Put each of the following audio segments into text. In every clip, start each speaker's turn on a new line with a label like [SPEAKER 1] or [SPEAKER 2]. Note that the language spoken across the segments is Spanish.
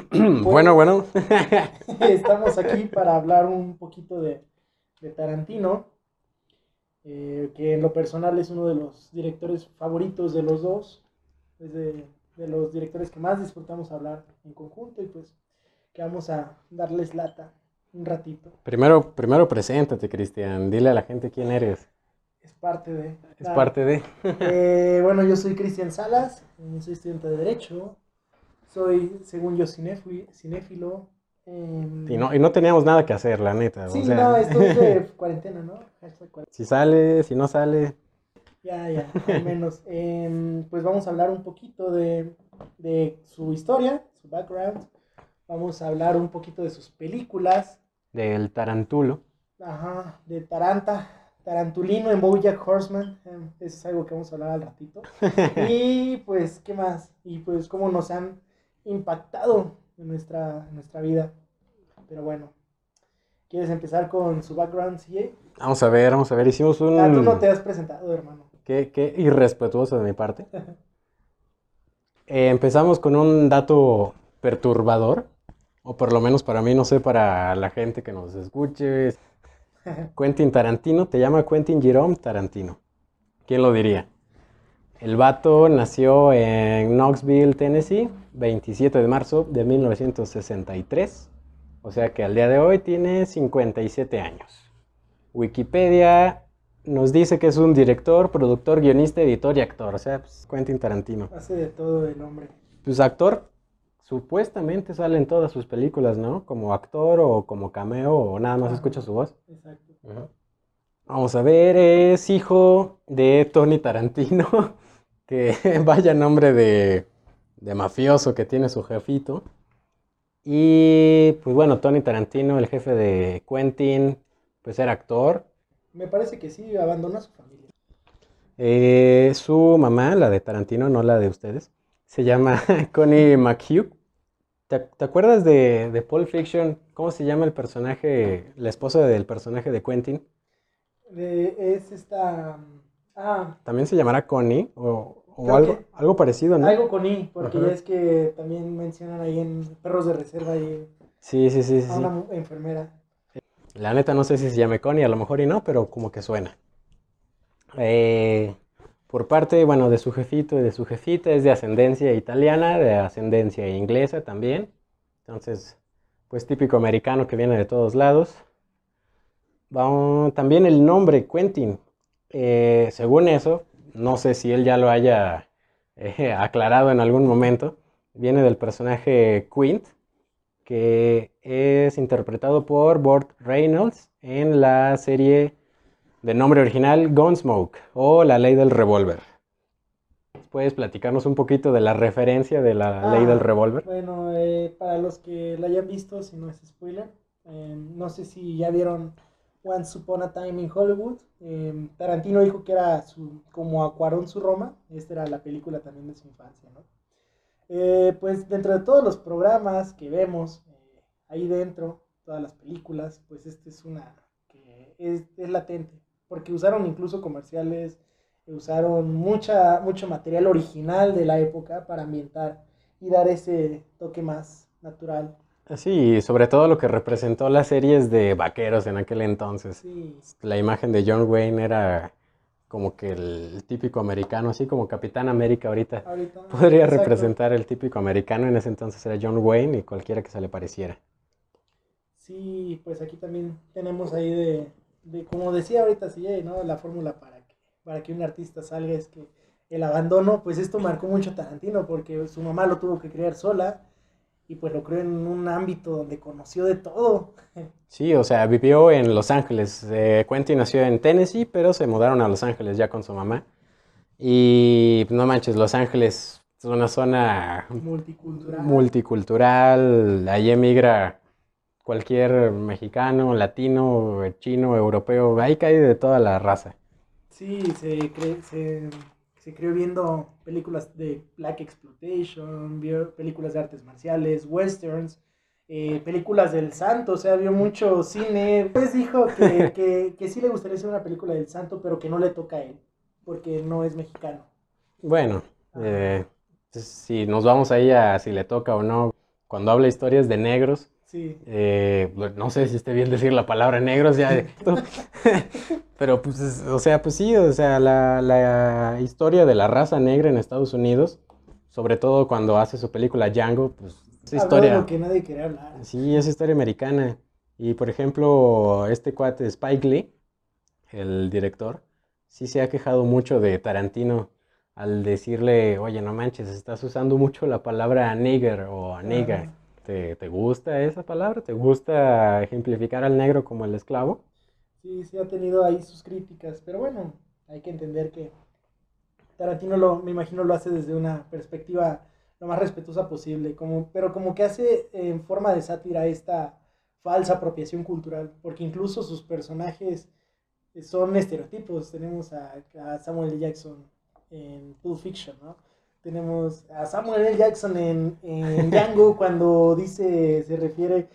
[SPEAKER 1] bueno, bueno.
[SPEAKER 2] estamos aquí para hablar un poquito de, de Tarantino, eh, que en lo personal es uno de los directores favoritos de los dos, es de, de los directores que más disfrutamos hablar en conjunto y pues que vamos a darles lata un ratito.
[SPEAKER 1] Primero, primero preséntate, Cristian. Dile a la gente quién eres.
[SPEAKER 2] Es parte de.
[SPEAKER 1] Es parte de.
[SPEAKER 2] Eh, bueno, yo soy Cristian Salas, soy estudiante de Derecho, soy, según yo, cinéfilo.
[SPEAKER 1] Em, y, no, y no teníamos nada que hacer, la neta.
[SPEAKER 2] Sí, no, esto es de cuarentena, ¿no?
[SPEAKER 1] Si sale, si no sale.
[SPEAKER 2] Ya, ya, al menos. Em, pues vamos a hablar un poquito de, de su historia, su background. Vamos a hablar un poquito de sus películas,
[SPEAKER 1] del Tarantulo.
[SPEAKER 2] Ajá, de Taranta, Tarantulino en Bojack Horseman. Em, eso es algo que vamos a hablar al ratito. y pues, ¿qué más? Y pues cómo nos han impactado en nuestra, nuestra vida. Pero bueno, ¿quieres empezar con su background, CJ?
[SPEAKER 1] Vamos a ver, vamos a ver, hicimos un...
[SPEAKER 2] Ah, tú no te has presentado, hermano.
[SPEAKER 1] Qué, qué irrespetuoso de mi parte. Eh, empezamos con un dato perturbador o por lo menos para mí, no sé, para la gente que nos escuche. Quentin Tarantino, te llama Quentin Jerome Tarantino. ¿Quién lo diría? El vato nació en Knoxville, Tennessee, 27 de marzo de 1963. O sea que al día de hoy tiene 57 años. Wikipedia nos dice que es un director, productor, guionista, editor y actor. O sea, pues, Quentin Tarantino.
[SPEAKER 2] Hace de todo el hombre.
[SPEAKER 1] Pues actor, supuestamente sale en todas sus películas, ¿no? Como actor o como cameo o nada más escucha su voz. Exacto. Vamos a ver, es hijo de Tony Tarantino, que vaya nombre de, de mafioso que tiene su jefito. Y pues bueno, Tony Tarantino, el jefe de Quentin, pues era actor.
[SPEAKER 2] Me parece que sí, abandonó a su familia.
[SPEAKER 1] Eh, su mamá, la de Tarantino, no la de ustedes, se llama Connie McHugh. ¿Te, acuerdas de, de Pulp Fiction? ¿Cómo se llama el personaje, la esposa del personaje de Quentin?
[SPEAKER 2] es esta... Ah.
[SPEAKER 1] También se llamará Connie o, algo, algo parecido, ¿no?
[SPEAKER 2] Algo Connie, porque ya es que también mencionan ahí en Perros de Reserva y
[SPEAKER 1] sí, sí, sí,
[SPEAKER 2] a una enfermera.
[SPEAKER 1] La neta no sé si se llame Connie, a lo mejor y no, pero como que suena. Eh, por parte, bueno, de su jefito y de su jefita, es de ascendencia italiana, de ascendencia inglesa también. Entonces, pues típico americano que viene de todos lados. también el nombre Quentin, eh, según eso, no sé si él ya lo haya eh, aclarado en algún momento, viene del personaje Quint, que es interpretado por Burt Reynolds en la serie de nombre original Gunsmoke o La Ley del Revólver. ¿Puedes platicarnos un poquito de la referencia de la Ley del ah, Revólver?
[SPEAKER 2] Bueno, eh, para los que la hayan visto, si no es spoiler, eh, no sé si ya vieron Once Upon a Time in Hollywood. Eh, Tarantino dijo que era su, como Acuarón su Roma. Esta era la película también de su infancia, ¿no? pues dentro de todos los programas que vemos ahí dentro, todas las películas, pues esta es una que es, es latente porque usaron incluso comerciales, usaron mucha, mucho material original de la época para ambientar y dar ese toque más natural.
[SPEAKER 1] Sí, sobre todo lo que representó las series de vaqueros en aquel entonces. La imagen de John Wayne era como que el típico americano, así como Capitán América ahorita. podría representar el típico americano, en ese entonces era John Wayne y cualquiera que se le pareciera.
[SPEAKER 2] Sí, pues aquí también tenemos ahí de de, como decía ahorita sí, ¿no? La fórmula para que, para que un artista salga es que el abandono, pues esto marcó mucho a Tarantino porque su mamá lo tuvo que criar sola y pues lo creó en un ámbito donde conoció de todo.
[SPEAKER 1] Sí, o sea, vivió en Los Ángeles. Eh, Quentin nació en Tennessee, pero se mudaron a Los Ángeles ya con su mamá. Y no manches, Los Ángeles es una zona
[SPEAKER 2] multicultural.
[SPEAKER 1] multicultural. Ahí emigra cualquier mexicano, latino, chino, europeo, ahí cae de toda la raza.
[SPEAKER 2] Sí, se, se, se creó viendo películas de Black Exploitation, vio películas de artes marciales, westerns, eh, películas del santo, o sea, vio mucho cine. Pues dijo que, que, que sí le gustaría hacer una película del santo, pero que no le toca a él, porque no es mexicano.
[SPEAKER 1] Bueno, eh, si nos vamos ahí a si le toca o no, cuando habla historias de negros.
[SPEAKER 2] Sí.
[SPEAKER 1] eh, no sé si esté bien decir la palabra negros ya. de- Pero pues, es- o sea, pues sí, o sea, la, la historia de la raza negra en Estados Unidos, sobre todo cuando hace su película Django, pues es historia.
[SPEAKER 2] lo que nadie quería hablar.
[SPEAKER 1] Sí, es historia americana. Y por ejemplo, este cuate Spike Lee, el director, sí se ha quejado mucho de Tarantino al decirle, oye, no manches, estás usando mucho la palabra nigger o nigger. ¿Te, te gusta esa palabra? ¿Te gusta ejemplificar al negro como el esclavo?
[SPEAKER 2] Sí, sí ha tenido ahí sus críticas, pero bueno, hay que entender que Tarantino lo, me imagino lo hace desde una perspectiva lo más respetuosa posible, como, pero como que hace en forma de sátira esta falsa apropiación cultural, porque incluso sus personajes son estereotipos. Tenemos a, a Samuel. Jackson en Pulp Fiction, ¿no? Tenemos a Samuel L. Jackson en, en Django cuando dice, se refiere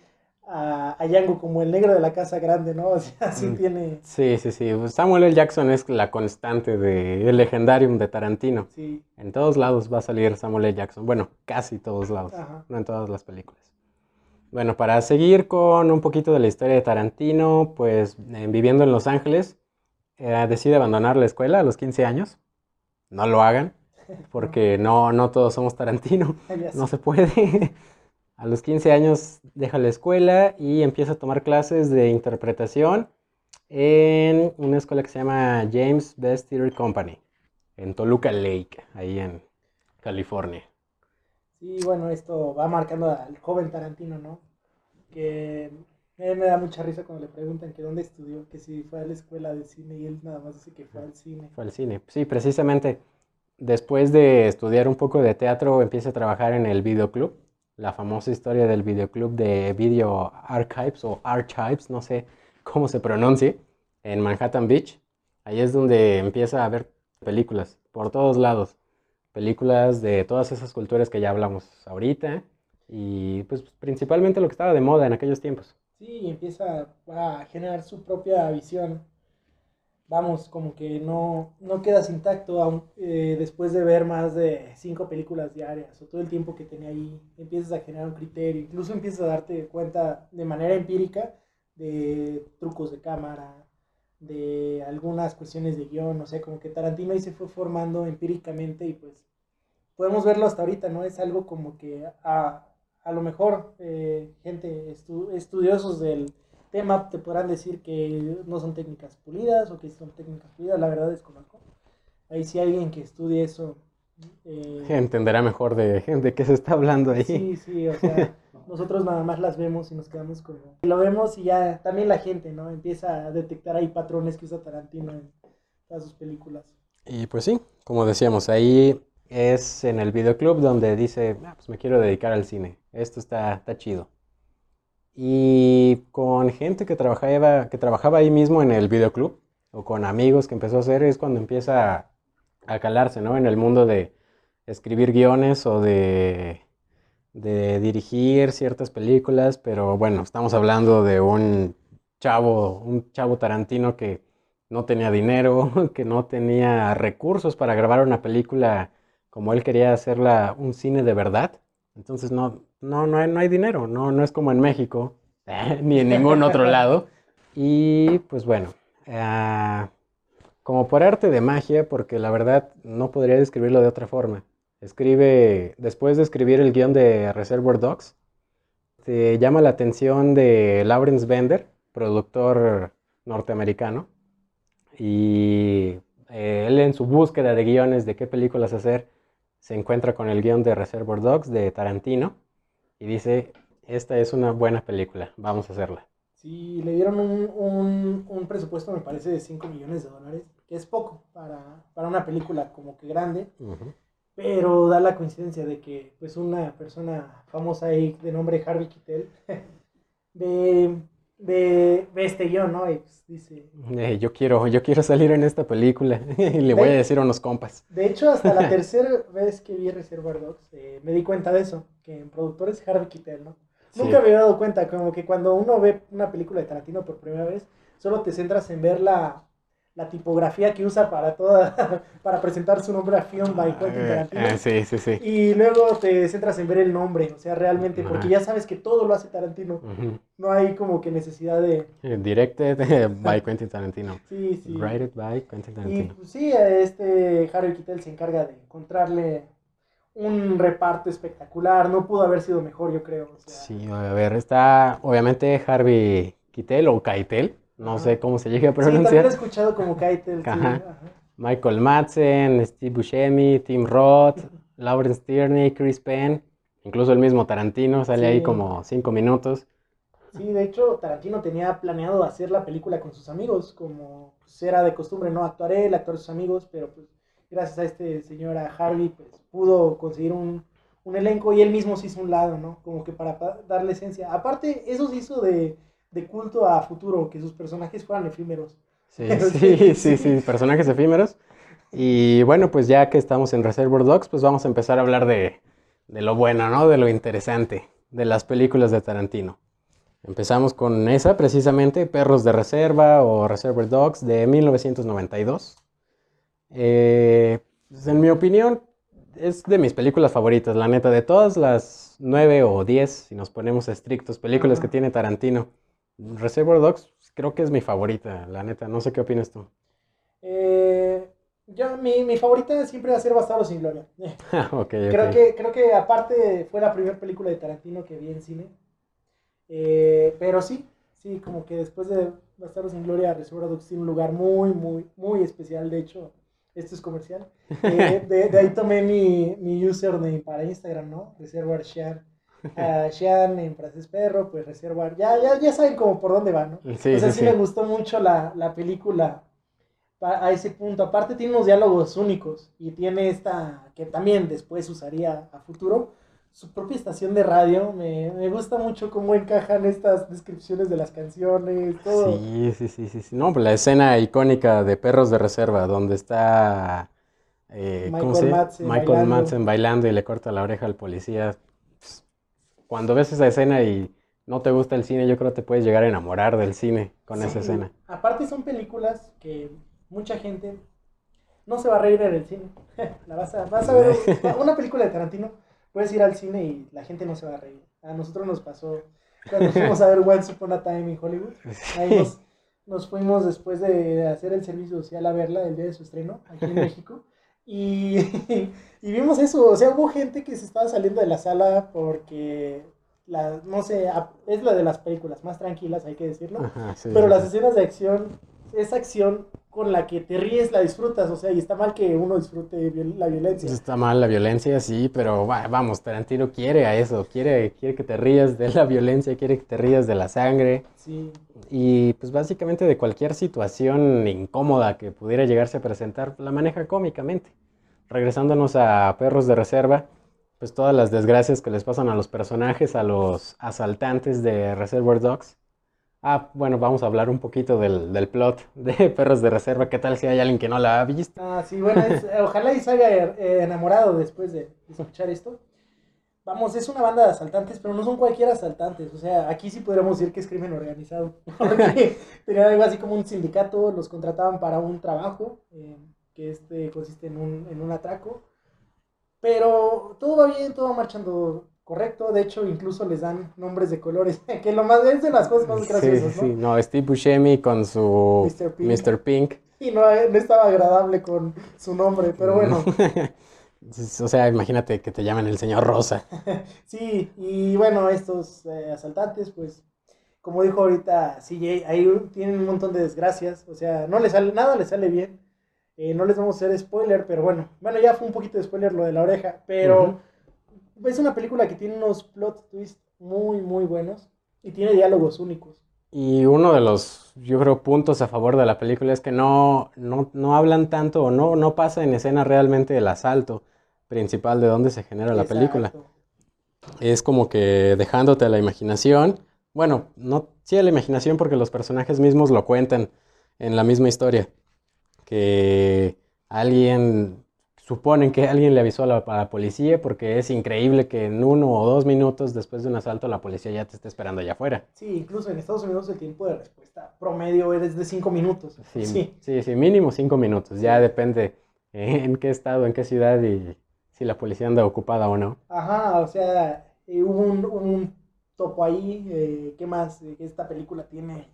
[SPEAKER 2] a, a Django como el negro de la casa grande, ¿no? O sea, sí
[SPEAKER 1] Mm.
[SPEAKER 2] tiene,
[SPEAKER 1] Sí, sí, sí. Pues Samuel L. Jackson es la constante del legendarium de Tarantino.
[SPEAKER 2] sí,
[SPEAKER 1] En todos lados va a salir Samuel L. Jackson. Bueno, casi todos lados,
[SPEAKER 2] Ajá.
[SPEAKER 1] no en todas las películas. Bueno, para seguir con un poquito de la historia de Tarantino, pues eh, viviendo en Los Ángeles, eh, decide abandonar la escuela a los 15 años. No lo hagan, porque no, no todos somos Tarantino. No se puede. A los 15 años deja la escuela y empieza a tomar clases de interpretación en una escuela que se llama James Best Theatre Company, en Toluca Lake, ahí en California.
[SPEAKER 2] Sí, bueno, esto va marcando al joven Tarantino, ¿no? Que me da mucha risa cuando le preguntan que dónde estudió, que si fue a la escuela de cine y él nada más dice que fue al cine.
[SPEAKER 1] Fue al cine. Sí, precisamente después de estudiar un poco de teatro, empieza a trabajar en el videoclub, la famosa historia del videoclub de Video Archives o Archives, no sé cómo se pronuncie, en Manhattan Beach. Ahí es donde empieza a ver películas por todos lados. Películas de todas esas culturas que ya hablamos ahorita y pues principalmente lo que estaba de moda en aquellos tiempos.
[SPEAKER 2] Sí, empieza a generar su propia visión. Vamos, como que no, no quedas intacto eh, después de ver más de cinco películas diarias o todo el tiempo que tenía ahí. Empiezas a generar un criterio, incluso empiezas a darte cuenta de manera empírica de trucos de cámara, de algunas cuestiones de guion, o sea, como que Tarantino ahí se fue formando empíricamente y pues podemos verlo hasta ahorita, ¿no? Es algo como que a, a lo mejor eh, gente estu- estudiosos del tema te podrán decir que no son técnicas pulidas o que son técnicas pulidas, la verdad desconozco. Ahí sí hay alguien que estudie eso. eh,
[SPEAKER 1] Entenderá mejor de, de qué se está hablando ahí.
[SPEAKER 2] Sí, sí, o sea, nosotros nada más las vemos y nos quedamos como... Lo vemos y ya también la gente, ¿no? Empieza a detectar ahí patrones que usa Tarantino en todas sus películas.
[SPEAKER 1] Y pues sí, como decíamos, ahí es en el videoclub donde dice, "Ah, pues me quiero dedicar al cine, esto está, está chido. Y con gente que trabajaba, que trabajaba ahí mismo en el videoclub, o con amigos que empezó a hacer, es cuando empieza a, calarse, ¿no? En el mundo de escribir guiones o de, de dirigir ciertas películas, pero bueno, estamos hablando de un chavo, un chavo tarantino que no tenía dinero, que no tenía recursos para grabar una película como él quería hacerla un cine de verdad. Entonces no, no, no hay, no hay dinero, no, no es como en México, ni en ningún otro lado. Y pues bueno, ah, como por arte de magia, porque la verdad no podría describirlo de otra forma. Escribe, después de escribir el guion de Reservoir Dogs, te llama la atención de Lawrence Bender, productor norteamericano, y eh, él en su búsqueda de guiones de qué películas hacer, se encuentra con el guion de Reservoir Dogs de Tarantino y dice, esta es una buena película, vamos a hacerla.
[SPEAKER 2] Sí, le dieron un, un, un presupuesto, me parece, de 5 millones de dólares, que es poco para, para una película como que grande, pero da la coincidencia de que pues una persona famosa ahí de nombre Harvey Keitel ve, ve, ve este guion, ¿no? Y pues, dice,
[SPEAKER 1] Eh, yo quiero, yo quiero salir en esta película y le voy a decir a unos compas.
[SPEAKER 2] De hecho, hasta la tercera vez que vi Reservoir Dogs, eh, me di cuenta de eso, que en productor es Harvey Keitel, ¿no?
[SPEAKER 1] Sí.
[SPEAKER 2] Nunca me había dado cuenta, como que cuando uno ve una película de Tarantino por primera vez, solo te centras en ver la, la tipografía que usa para toda para presentar su nombre a Film by Quentin
[SPEAKER 1] Eh,
[SPEAKER 2] Tarantino.
[SPEAKER 1] eh, sí, sí, sí.
[SPEAKER 2] Y luego te centras en ver el nombre, o sea, realmente, porque ya sabes que todo lo hace Tarantino. No hay como que necesidad de...
[SPEAKER 1] Eh, Directed by Quentin Tarantino.
[SPEAKER 2] Sí, sí.
[SPEAKER 1] Rated by Quentin
[SPEAKER 2] Y
[SPEAKER 1] Tarantino.
[SPEAKER 2] pues, sí, este Harry Keitel se encarga de encontrarle un reparto espectacular. No pudo haber sido mejor, yo creo. o sea,
[SPEAKER 1] Sí, a ver, está obviamente Harvey Keitel o Keitel, no
[SPEAKER 2] Ajá.
[SPEAKER 1] sé cómo se llegue a
[SPEAKER 2] Sí, también he
[SPEAKER 1] pronunciar.
[SPEAKER 2] escuchado como Keitel.
[SPEAKER 1] Ajá. Michael Madsen, Steve Buscemi, Tim Roth, Lawrence Tierney, Chris Penn, incluso el mismo Tarantino sale ahí como cinco minutos.
[SPEAKER 2] Sí, de hecho, Tarantino tenía planeado hacer la película con sus amigos, como pues, era de costumbre, ¿no? Actuar él, actuar sus amigos, pero pues gracias a este señor, a Harvey, pues pudo conseguir un, un elenco y él mismo se hizo un lado, ¿no? Como que para pa- darle esencia. Aparte, eso se hizo de, de culto a futuro, que sus personajes fueran efímeros.
[SPEAKER 1] Sí, sí,
[SPEAKER 2] sí,
[SPEAKER 1] sí, personajes efímeros. Y bueno, pues ya que estamos en Reservoir Dogs, pues vamos a empezar a hablar de, de lo bueno, ¿no? De lo interesante, de las películas de Tarantino. Empezamos con esa, precisamente, Perros de Reserva o Reservoir Dogs de 1992. Eh, pues, en mi opinión, es de mis películas favoritas, la neta, de todas las nueve o diez, si nos ponemos estrictos, películas que tiene Tarantino. Reservoir Dogs creo que es mi favorita, la neta, no sé qué opinas tú.
[SPEAKER 2] Eh, yo, mi, mi favorita siempre va a ser Bastardos sin Gloria.
[SPEAKER 1] ok,
[SPEAKER 2] Creo que, creo que aparte fue la primera película de Tarantino que vi en cine. Eh, pero sí, sí, como que después de Bastardos sin Gloria, Reservoir Dogs tiene un lugar muy, muy, muy especial. De hecho, esto es comercial. Eh, de, de ahí tomé mi, mi username para Instagram, ¿no? Reservoir Sean. Ah, Sean en francés perro, pues Reservoir. Ya, ya, ya saben como por dónde va, ¿no?
[SPEAKER 1] Sí,
[SPEAKER 2] o sea,
[SPEAKER 1] sí,
[SPEAKER 2] me gustó mucho la, la película a ese punto. Aparte tiene unos diálogos únicos y tiene esta que también después usaría a futuro, su propia estación de radio. Me, me gusta mucho cómo encajan estas descripciones de las canciones, todo.
[SPEAKER 1] Sí, sí, sí, sí, sí. No, pues la escena icónica de Perros de Reserva, donde está eh, ¿cómo
[SPEAKER 2] Michael
[SPEAKER 1] se llama?
[SPEAKER 2] Madsen
[SPEAKER 1] Michael
[SPEAKER 2] bailando.
[SPEAKER 1] Madsen bailando y le corta la oreja al policía. Cuando ves esa escena y no te gusta el cine, yo creo que te puedes llegar a enamorar del cine con esa escena.
[SPEAKER 2] Aparte son películas que mucha gente no se va a reír en el cine. La vas a, vas a ver una película de Tarantino, puedes ir al cine y la gente no se va a reír. A nosotros nos pasó cuando fuimos a ver Once Upon a Time in Hollywood. Ahí nos, nos fuimos después de hacer el servicio social a verla el día de su estreno aquí en México. Y, y vimos eso, o sea, hubo gente que se estaba saliendo de la sala porque, la, no sé, es la de las películas más tranquilas, hay que decirlo.
[SPEAKER 1] Ajá, sí,
[SPEAKER 2] Pero
[SPEAKER 1] sí,
[SPEAKER 2] las escenas de acción, esa acción con la que te ríes, la disfrutas, o sea, y está mal que uno disfrute viol- la violencia.
[SPEAKER 1] Está mal la violencia, sí, pero va- vamos, Tarantino quiere a eso, quiere, quiere que te rías de la violencia, quiere que te rías de la sangre.
[SPEAKER 2] Sí,
[SPEAKER 1] Y pues básicamente de cualquier situación incómoda que pudiera llegarse a presentar, la maneja cómicamente. Regresándonos a Perros de Reserva, pues todas las desgracias que les pasan a los personajes, a los asaltantes de Reservoir Dogs. Ah, bueno, vamos a hablar un poquito del, del plot de Perros de Reserva. ¿Qué tal si hay alguien que no la ha visto?
[SPEAKER 2] ah, sí, bueno, es- eh, ojalá y se haya eh, enamorado después de, escuchar esto. Vamos, es una banda de asaltantes, pero no son cualquier asaltantes, o sea, aquí sí podríamos decir que es crimen organizado, porque tenían algo así como un sindicato, los contrataban para un trabajo, eh, que este consiste en un, en un atraco, pero todo va bien, todo va marchando correcto, de hecho incluso les dan nombres de colores, que lo más es de las cosas más
[SPEAKER 1] Sí,
[SPEAKER 2] graciosas,
[SPEAKER 1] sí,
[SPEAKER 2] ¿no?
[SPEAKER 1] no, Steve Buscemi con su
[SPEAKER 2] Mr. Pink.
[SPEAKER 1] Mr. Pink.
[SPEAKER 2] Y no, no estaba agradable con su nombre, pero bueno.
[SPEAKER 1] O sea, imagínate que te llamen el señor Rosa.
[SPEAKER 2] Sí, y bueno, estos eh, asaltantes, pues, como dijo ahorita CJ, ahí tienen un montón de desgracias, o sea, no les sale, nada les sale bien. Eh, no les vamos a hacer spoiler, pero bueno, bueno, ya fue un poquito de spoiler lo de la oreja, pero es una película que tiene unos plot twists muy, muy buenos y tiene diálogos únicos.
[SPEAKER 1] Y uno de los, yo creo, puntos a favor de la película es que no, no, no hablan tanto o no, no pasa en escena realmente el asalto principal de dónde se genera la película. Es como que dejándote a la imaginación. Bueno, no, sí a la imaginación porque los personajes mismos lo cuentan en la misma historia. Que alguien suponen que alguien le avisó a la, a la policía porque es increíble que en uno o dos minutos después de un asalto la policía ya te esté esperando allá afuera.
[SPEAKER 2] Sí, incluso en Estados Unidos el tiempo de respuesta promedio es de 5 minutos.
[SPEAKER 1] Sí,
[SPEAKER 2] Sí.
[SPEAKER 1] sí, sí, mínimo cinco minutos. Ya depende en qué estado, en qué ciudad y si la policía anda ocupada o no.
[SPEAKER 2] Ajá, o sea, eh, hubo un, un topo ahí. eh, ¿Qué más? Eh, Esta película tiene.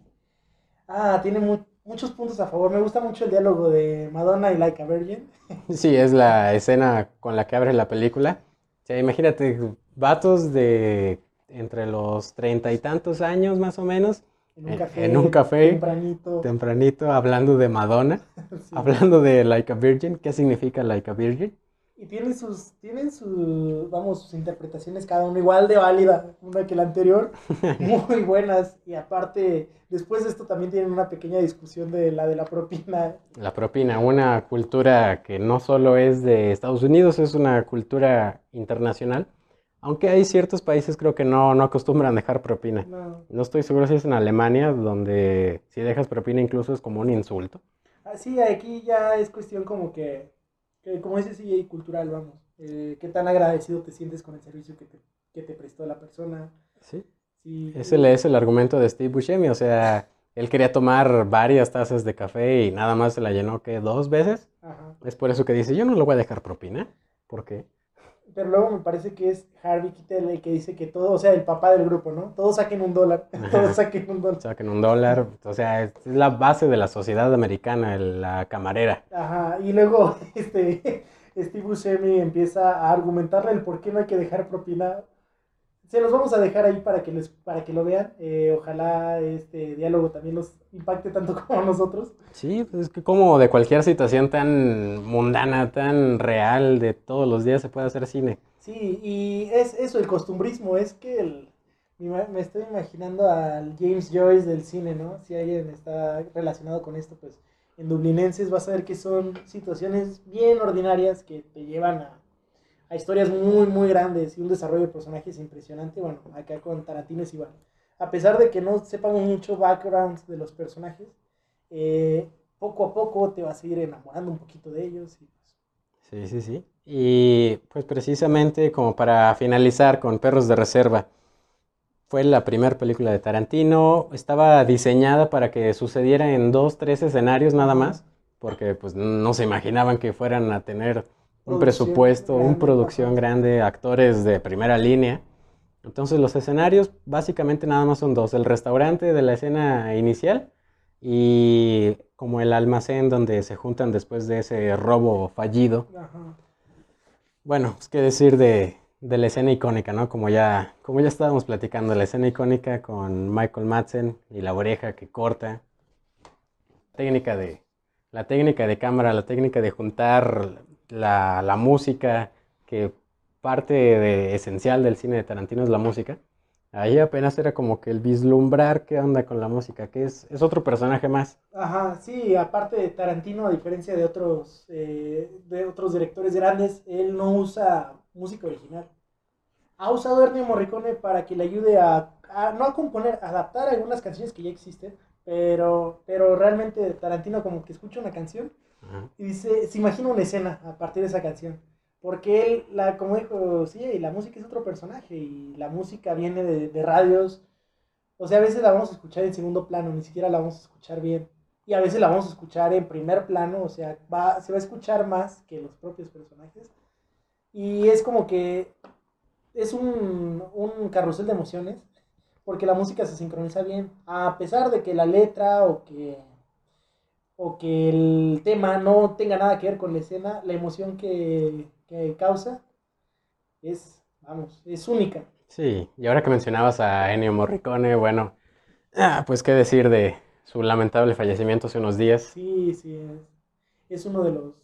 [SPEAKER 2] Ah, tiene mu- muchos puntos a favor. Me gusta mucho el diálogo de Madonna y Like a Virgin.
[SPEAKER 1] Sí, es la escena con la que abre la película. O sea, imagínate, vatos de entre los treinta y tantos años más o menos,
[SPEAKER 2] En un café.
[SPEAKER 1] en un café,
[SPEAKER 2] Tempranito.
[SPEAKER 1] tempranito, hablando de Madonna,
[SPEAKER 2] sí.
[SPEAKER 1] hablando de Like a Virgin. ¿Qué significa Like a Virgin?
[SPEAKER 2] Y tienen sus, tienen sus, vamos, sus interpretaciones cada uno igual de válida, una que la anterior, muy buenas. Y aparte, después de esto también tienen una pequeña discusión de la de la propina.
[SPEAKER 1] La propina, una cultura que no solo es de Estados Unidos, es una cultura internacional. Aunque hay ciertos países creo que no, no acostumbran dejar propina.
[SPEAKER 2] No.
[SPEAKER 1] No estoy seguro si es en Alemania, donde si dejas propina incluso es como un insulto.
[SPEAKER 2] Ah, Sí, aquí ya es cuestión como que, que como dices, sí, cultural, vamos. Eh, qué tan agradecido te sientes con el servicio que te, que te prestó la persona.
[SPEAKER 1] Sí.
[SPEAKER 2] Sí,
[SPEAKER 1] Ese es el argumento de Steve Buscemi, o sea, él quería tomar varias tazas de café y nada más se la llenó que dos veces.
[SPEAKER 2] Ajá.
[SPEAKER 1] Es por eso que dice, yo no le voy a dejar propina. ¿Por qué?
[SPEAKER 2] Pero luego me parece que es Harvey Keitel el que dice que todo, o sea, el papá del grupo, ¿no? Todos saquen un dólar, todos saquen un dólar.
[SPEAKER 1] Saquen un dólar, o sea, es la base de la sociedad americana, la camarera.
[SPEAKER 2] Ajá, y luego este, Steve Buscemi empieza a argumentarle el por qué no hay que dejar propina. Se los vamos a dejar ahí para que, les, para que lo vean. Eh, ojalá este diálogo también los impacte tanto como nosotros.
[SPEAKER 1] Sí, pues es que como de cualquier situación tan mundana, tan real, de todos los días se puede hacer cine.
[SPEAKER 2] Sí, y es eso, el costumbrismo, es que el, me estoy imaginando al James Joyce del cine, ¿no? Si alguien está relacionado con esto, pues en Dublinenses vas a ver que son situaciones bien ordinarias que te llevan a, a historias muy, muy grandes y un desarrollo de personajes impresionante. Bueno, acá con Tarantino es igual. A pesar de que no sepamos mucho background de los personajes, eh, poco a poco te vas a ir enamorando un poquito de ellos. Y, pues,
[SPEAKER 1] Sí, sí, sí. Y pues precisamente como para finalizar con Perros de Reserva, fue la primera película de Tarantino, estaba diseñada para que sucediera en dos, tres escenarios nada más, porque pues no se imaginaban que fueran a tener un presupuesto, una producción grande, actores de primera línea. Entonces los escenarios básicamente nada más son dos, el restaurante de la escena inicial y como el almacén donde se juntan después de ese robo fallido.
[SPEAKER 2] ajá.
[SPEAKER 1] Bueno, pues qué decir de, de la escena icónica, ¿no? Como ya, como ya estábamos platicando, la escena icónica con Michael Madsen y la oreja que corta. Técnica de, la técnica de cámara, la técnica de juntar la, la música, que parte esencial del cine de Tarantino es la música. Ahí apenas era como que el vislumbrar qué onda con la música, que es, es otro personaje más.
[SPEAKER 2] Ajá, sí, aparte de Tarantino, a diferencia de otros, eh, de otros directores grandes, él no usa música original. Ha usado a Ennio Morricone para que le ayude a, a- no a componer, a adaptar algunas canciones que ya existen, pero, pero realmente Tarantino como que escucha una canción
[SPEAKER 1] Ajá.
[SPEAKER 2] y dice, se imagina una escena a partir de esa canción. Porque él, la, como dijo, sí, la música es otro personaje y la música viene de, de radios. O sea, a veces la vamos a escuchar en segundo plano, ni siquiera la vamos a escuchar bien. Y a veces la vamos a escuchar en primer plano, o sea, va, se va a escuchar más que los propios personajes. Y es como que es un, un carrusel de emociones, porque la música se sincroniza bien, a pesar de que la letra o que o que el tema no tenga nada que ver con la escena, la emoción que, que causa es, vamos, es única.
[SPEAKER 1] Sí, y ahora que mencionabas a Ennio Morricone, bueno, ah, pues qué decir de su lamentable fallecimiento hace unos días.
[SPEAKER 2] Sí, sí, es, es uno de los...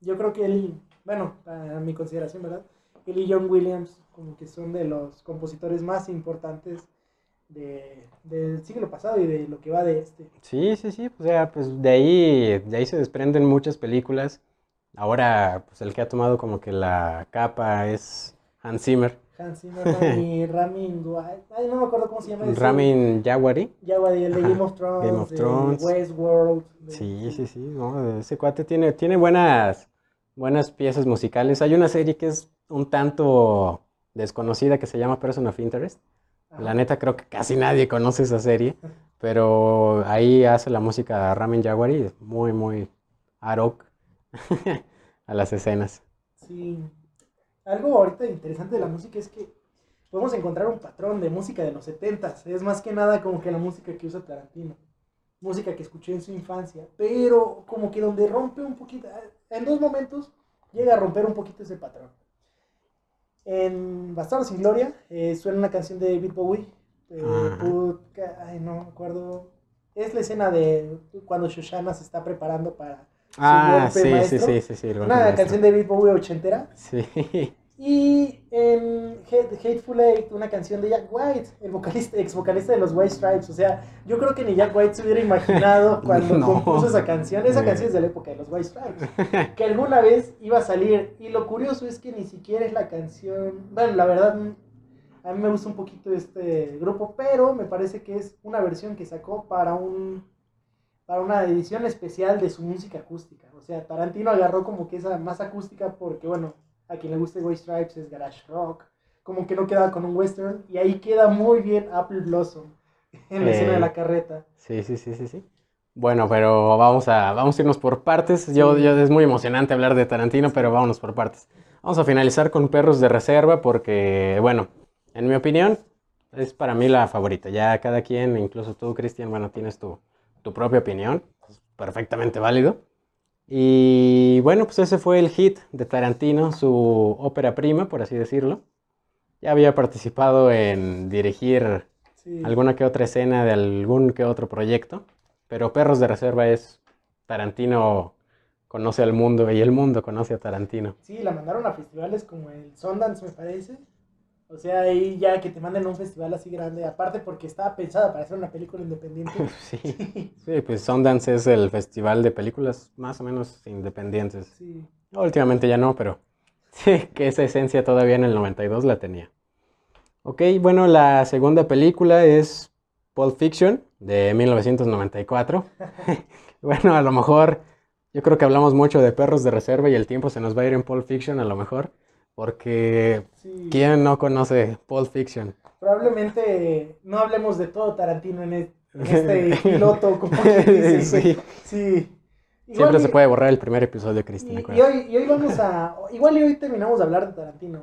[SPEAKER 2] Yo creo que él, bueno, a mi consideración, ¿verdad? Él y John Williams como que son de los compositores más importantes de, del siglo pasado y de lo que va de este.
[SPEAKER 1] Sí, sí, sí, o sea, pues de ahí, de ahí se desprenden muchas películas. Ahora, pues el que ha tomado como que la capa es Hans Zimmer,
[SPEAKER 2] Hans Zimmer y Ramin. Ay, no me acuerdo cómo se llama. ese.
[SPEAKER 1] Ramin.
[SPEAKER 2] Ya, güey, el de Game of Thrones,
[SPEAKER 1] Game of
[SPEAKER 2] de
[SPEAKER 1] Thrones.
[SPEAKER 2] Westworld. de-
[SPEAKER 1] Sí, sí, sí, no, ese cuate tiene, tiene buenas, buenas piezas musicales. Hay una serie que es un tanto desconocida que se llama Person of Interest. La neta creo que casi nadie conoce esa serie, pero ahí hace la música Ramen Jaguari, muy, muy arok a las escenas.
[SPEAKER 2] Sí. Algo ahorita interesante de la música es que podemos encontrar un patrón de música de los 70 Es más que nada como que la música que usa Tarantino. Música que escuché en su infancia. Pero como que donde rompe un poquito. En dos momentos llega a romper un poquito ese patrón. En Bastardos sin Gloria eh, suena una canción de David Bowie. Eh, ay, no me acuerdo. Es la escena de cuando Shoshana se está preparando para
[SPEAKER 1] ah, sí, sí, sí, sí, sí,
[SPEAKER 2] Una canción de David Bowie ochentera.
[SPEAKER 1] Sí.
[SPEAKER 2] Y en Hateful Eight, una canción de Jack White, el vocalista, ex vocalista de los White Stripes. O sea, yo creo que ni Jack White se hubiera imaginado cuando compuso esa canción. Esa canción es de la época de los White Stripes. Que alguna vez iba a salir. Y lo curioso es que ni siquiera es la canción. Bueno, la verdad, a mí me gusta un poquito este grupo, pero me parece que es una versión que sacó para un para una edición especial de su música acústica. O sea, Tarantino agarró como que esa más acústica porque, bueno, a quien le guste White Stripes es garage rock, como que no queda con un western, y ahí queda muy bien Apple Blossom en la escena de la eh, carreta.
[SPEAKER 1] Sí, sí, sí, sí, sí. Bueno, pero vamos a, vamos a irnos por partes. Yo, yo, es muy emocionante hablar de Tarantino, pero vámonos por partes. Vamos a finalizar con Perros de Reserva porque, bueno, en mi opinión, es para mí la favorita. Ya cada quien, incluso tú, Cristian, bueno, tienes tu, tu propia opinión. perfectamente válido. Y bueno, pues ese fue el hit de Tarantino, su ópera prima, por así decirlo. Ya había participado en dirigir alguna que otra escena de algún que otro proyecto, pero Perros de Reserva es Tarantino conoce al mundo y el mundo conoce a Tarantino.
[SPEAKER 2] Sí, la mandaron a festivales como el Sundance, me parece, o sea, ahí ya que te manden a un festival así grande, aparte porque estaba pensada para hacer una película independiente.
[SPEAKER 1] sí. sí, pues Sundance es el festival de películas más o menos independientes. Sí. Últimamente ya no, pero sí, que esa esencia todavía en el 92 la tenía. Ok, bueno, la segunda película es Pulp Fiction de 1994. bueno, a lo mejor yo creo que hablamos mucho de perros de reserva y el tiempo se nos va a ir en Pulp Fiction a lo mejor. Porque, ¿quién no conoce Pulp Fiction?
[SPEAKER 2] Probablemente no hablemos de todo Tarantino en, este piloto, como que sí. sí.
[SPEAKER 1] Siempre se puede borrar el primer episodio, Cristina.
[SPEAKER 2] Y, hoy, y hoy vamos a. Igual y hoy terminamos de hablar de Tarantino.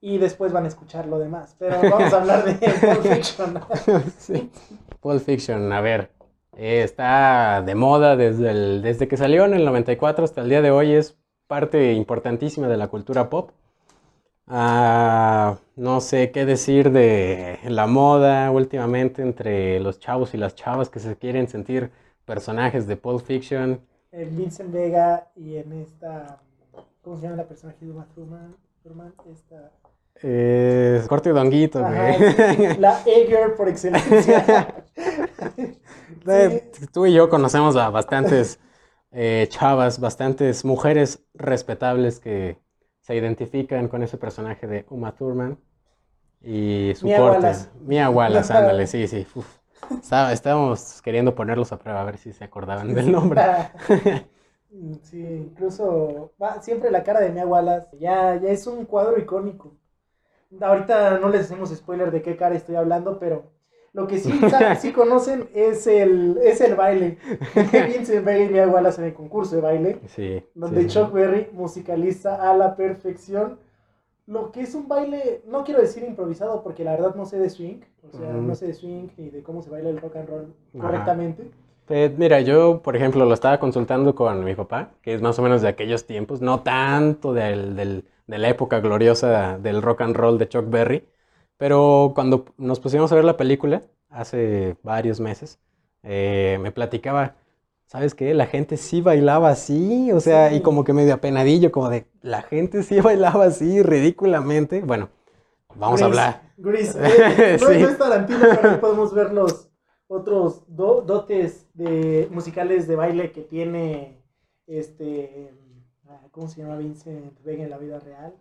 [SPEAKER 2] Y después van a escuchar lo demás. Pero vamos a hablar de Pulp Fiction.
[SPEAKER 1] sí. Pulp Fiction, a ver. Eh, está de moda desde, el, desde que salió en el 94 hasta el día de hoy. Es parte importantísima de la cultura pop. Ah, no sé qué decir de la moda últimamente entre los chavos y las chavas que se quieren sentir personajes de Pulp Fiction.
[SPEAKER 2] En Vincent Vega y en esta. ¿Cómo se llama la personaje de Uma Thurman? Esta...
[SPEAKER 1] Eh, corte donguito,
[SPEAKER 2] la Eger por excelencia.
[SPEAKER 1] Eh, tú y yo conocemos a bastantes eh, chavas, bastantes mujeres respetables que se identifican con ese personaje de Uma Thurman y su
[SPEAKER 2] Mia
[SPEAKER 1] corte. Mia Wallace, ándale, sí, sí. estábamos queriendo ponerlos a prueba a ver si se acordaban del nombre.
[SPEAKER 2] sí, incluso siempre la cara de Mia Wallace ya, ya es un cuadro icónico. Ahorita no les hacemos spoiler de qué cara estoy hablando, pero lo que sí, sí conocen es el, es el baile. Vincent Vega y Wallace en el concurso de baile.
[SPEAKER 1] Sí.
[SPEAKER 2] Donde Chuck Berry musicaliza a la perfección. Lo que es un baile, no quiero decir improvisado porque la verdad no sé de swing. O sea, no sé de swing ni de cómo se baila el rock and roll correctamente.
[SPEAKER 1] Pues mira, yo, por ejemplo, lo estaba consultando con mi papá, que es más o menos de aquellos tiempos, no tanto del, del, de la época gloriosa del rock and roll de Chuck Berry, pero cuando nos pusimos a ver la película, hace varios meses, eh, me platicaba, ¿sabes qué? La gente sí bailaba así, o sea, y como que medio apenadillo, como de, la gente sí bailaba así, ridículamente. Bueno, vamos a hablar.
[SPEAKER 2] Gris, eh, no, es Tarantino, pero podemos ver los otros dotes de, musicales de baile que tiene este, ah, ¿cómo se llama Vincent Vega en la vida real?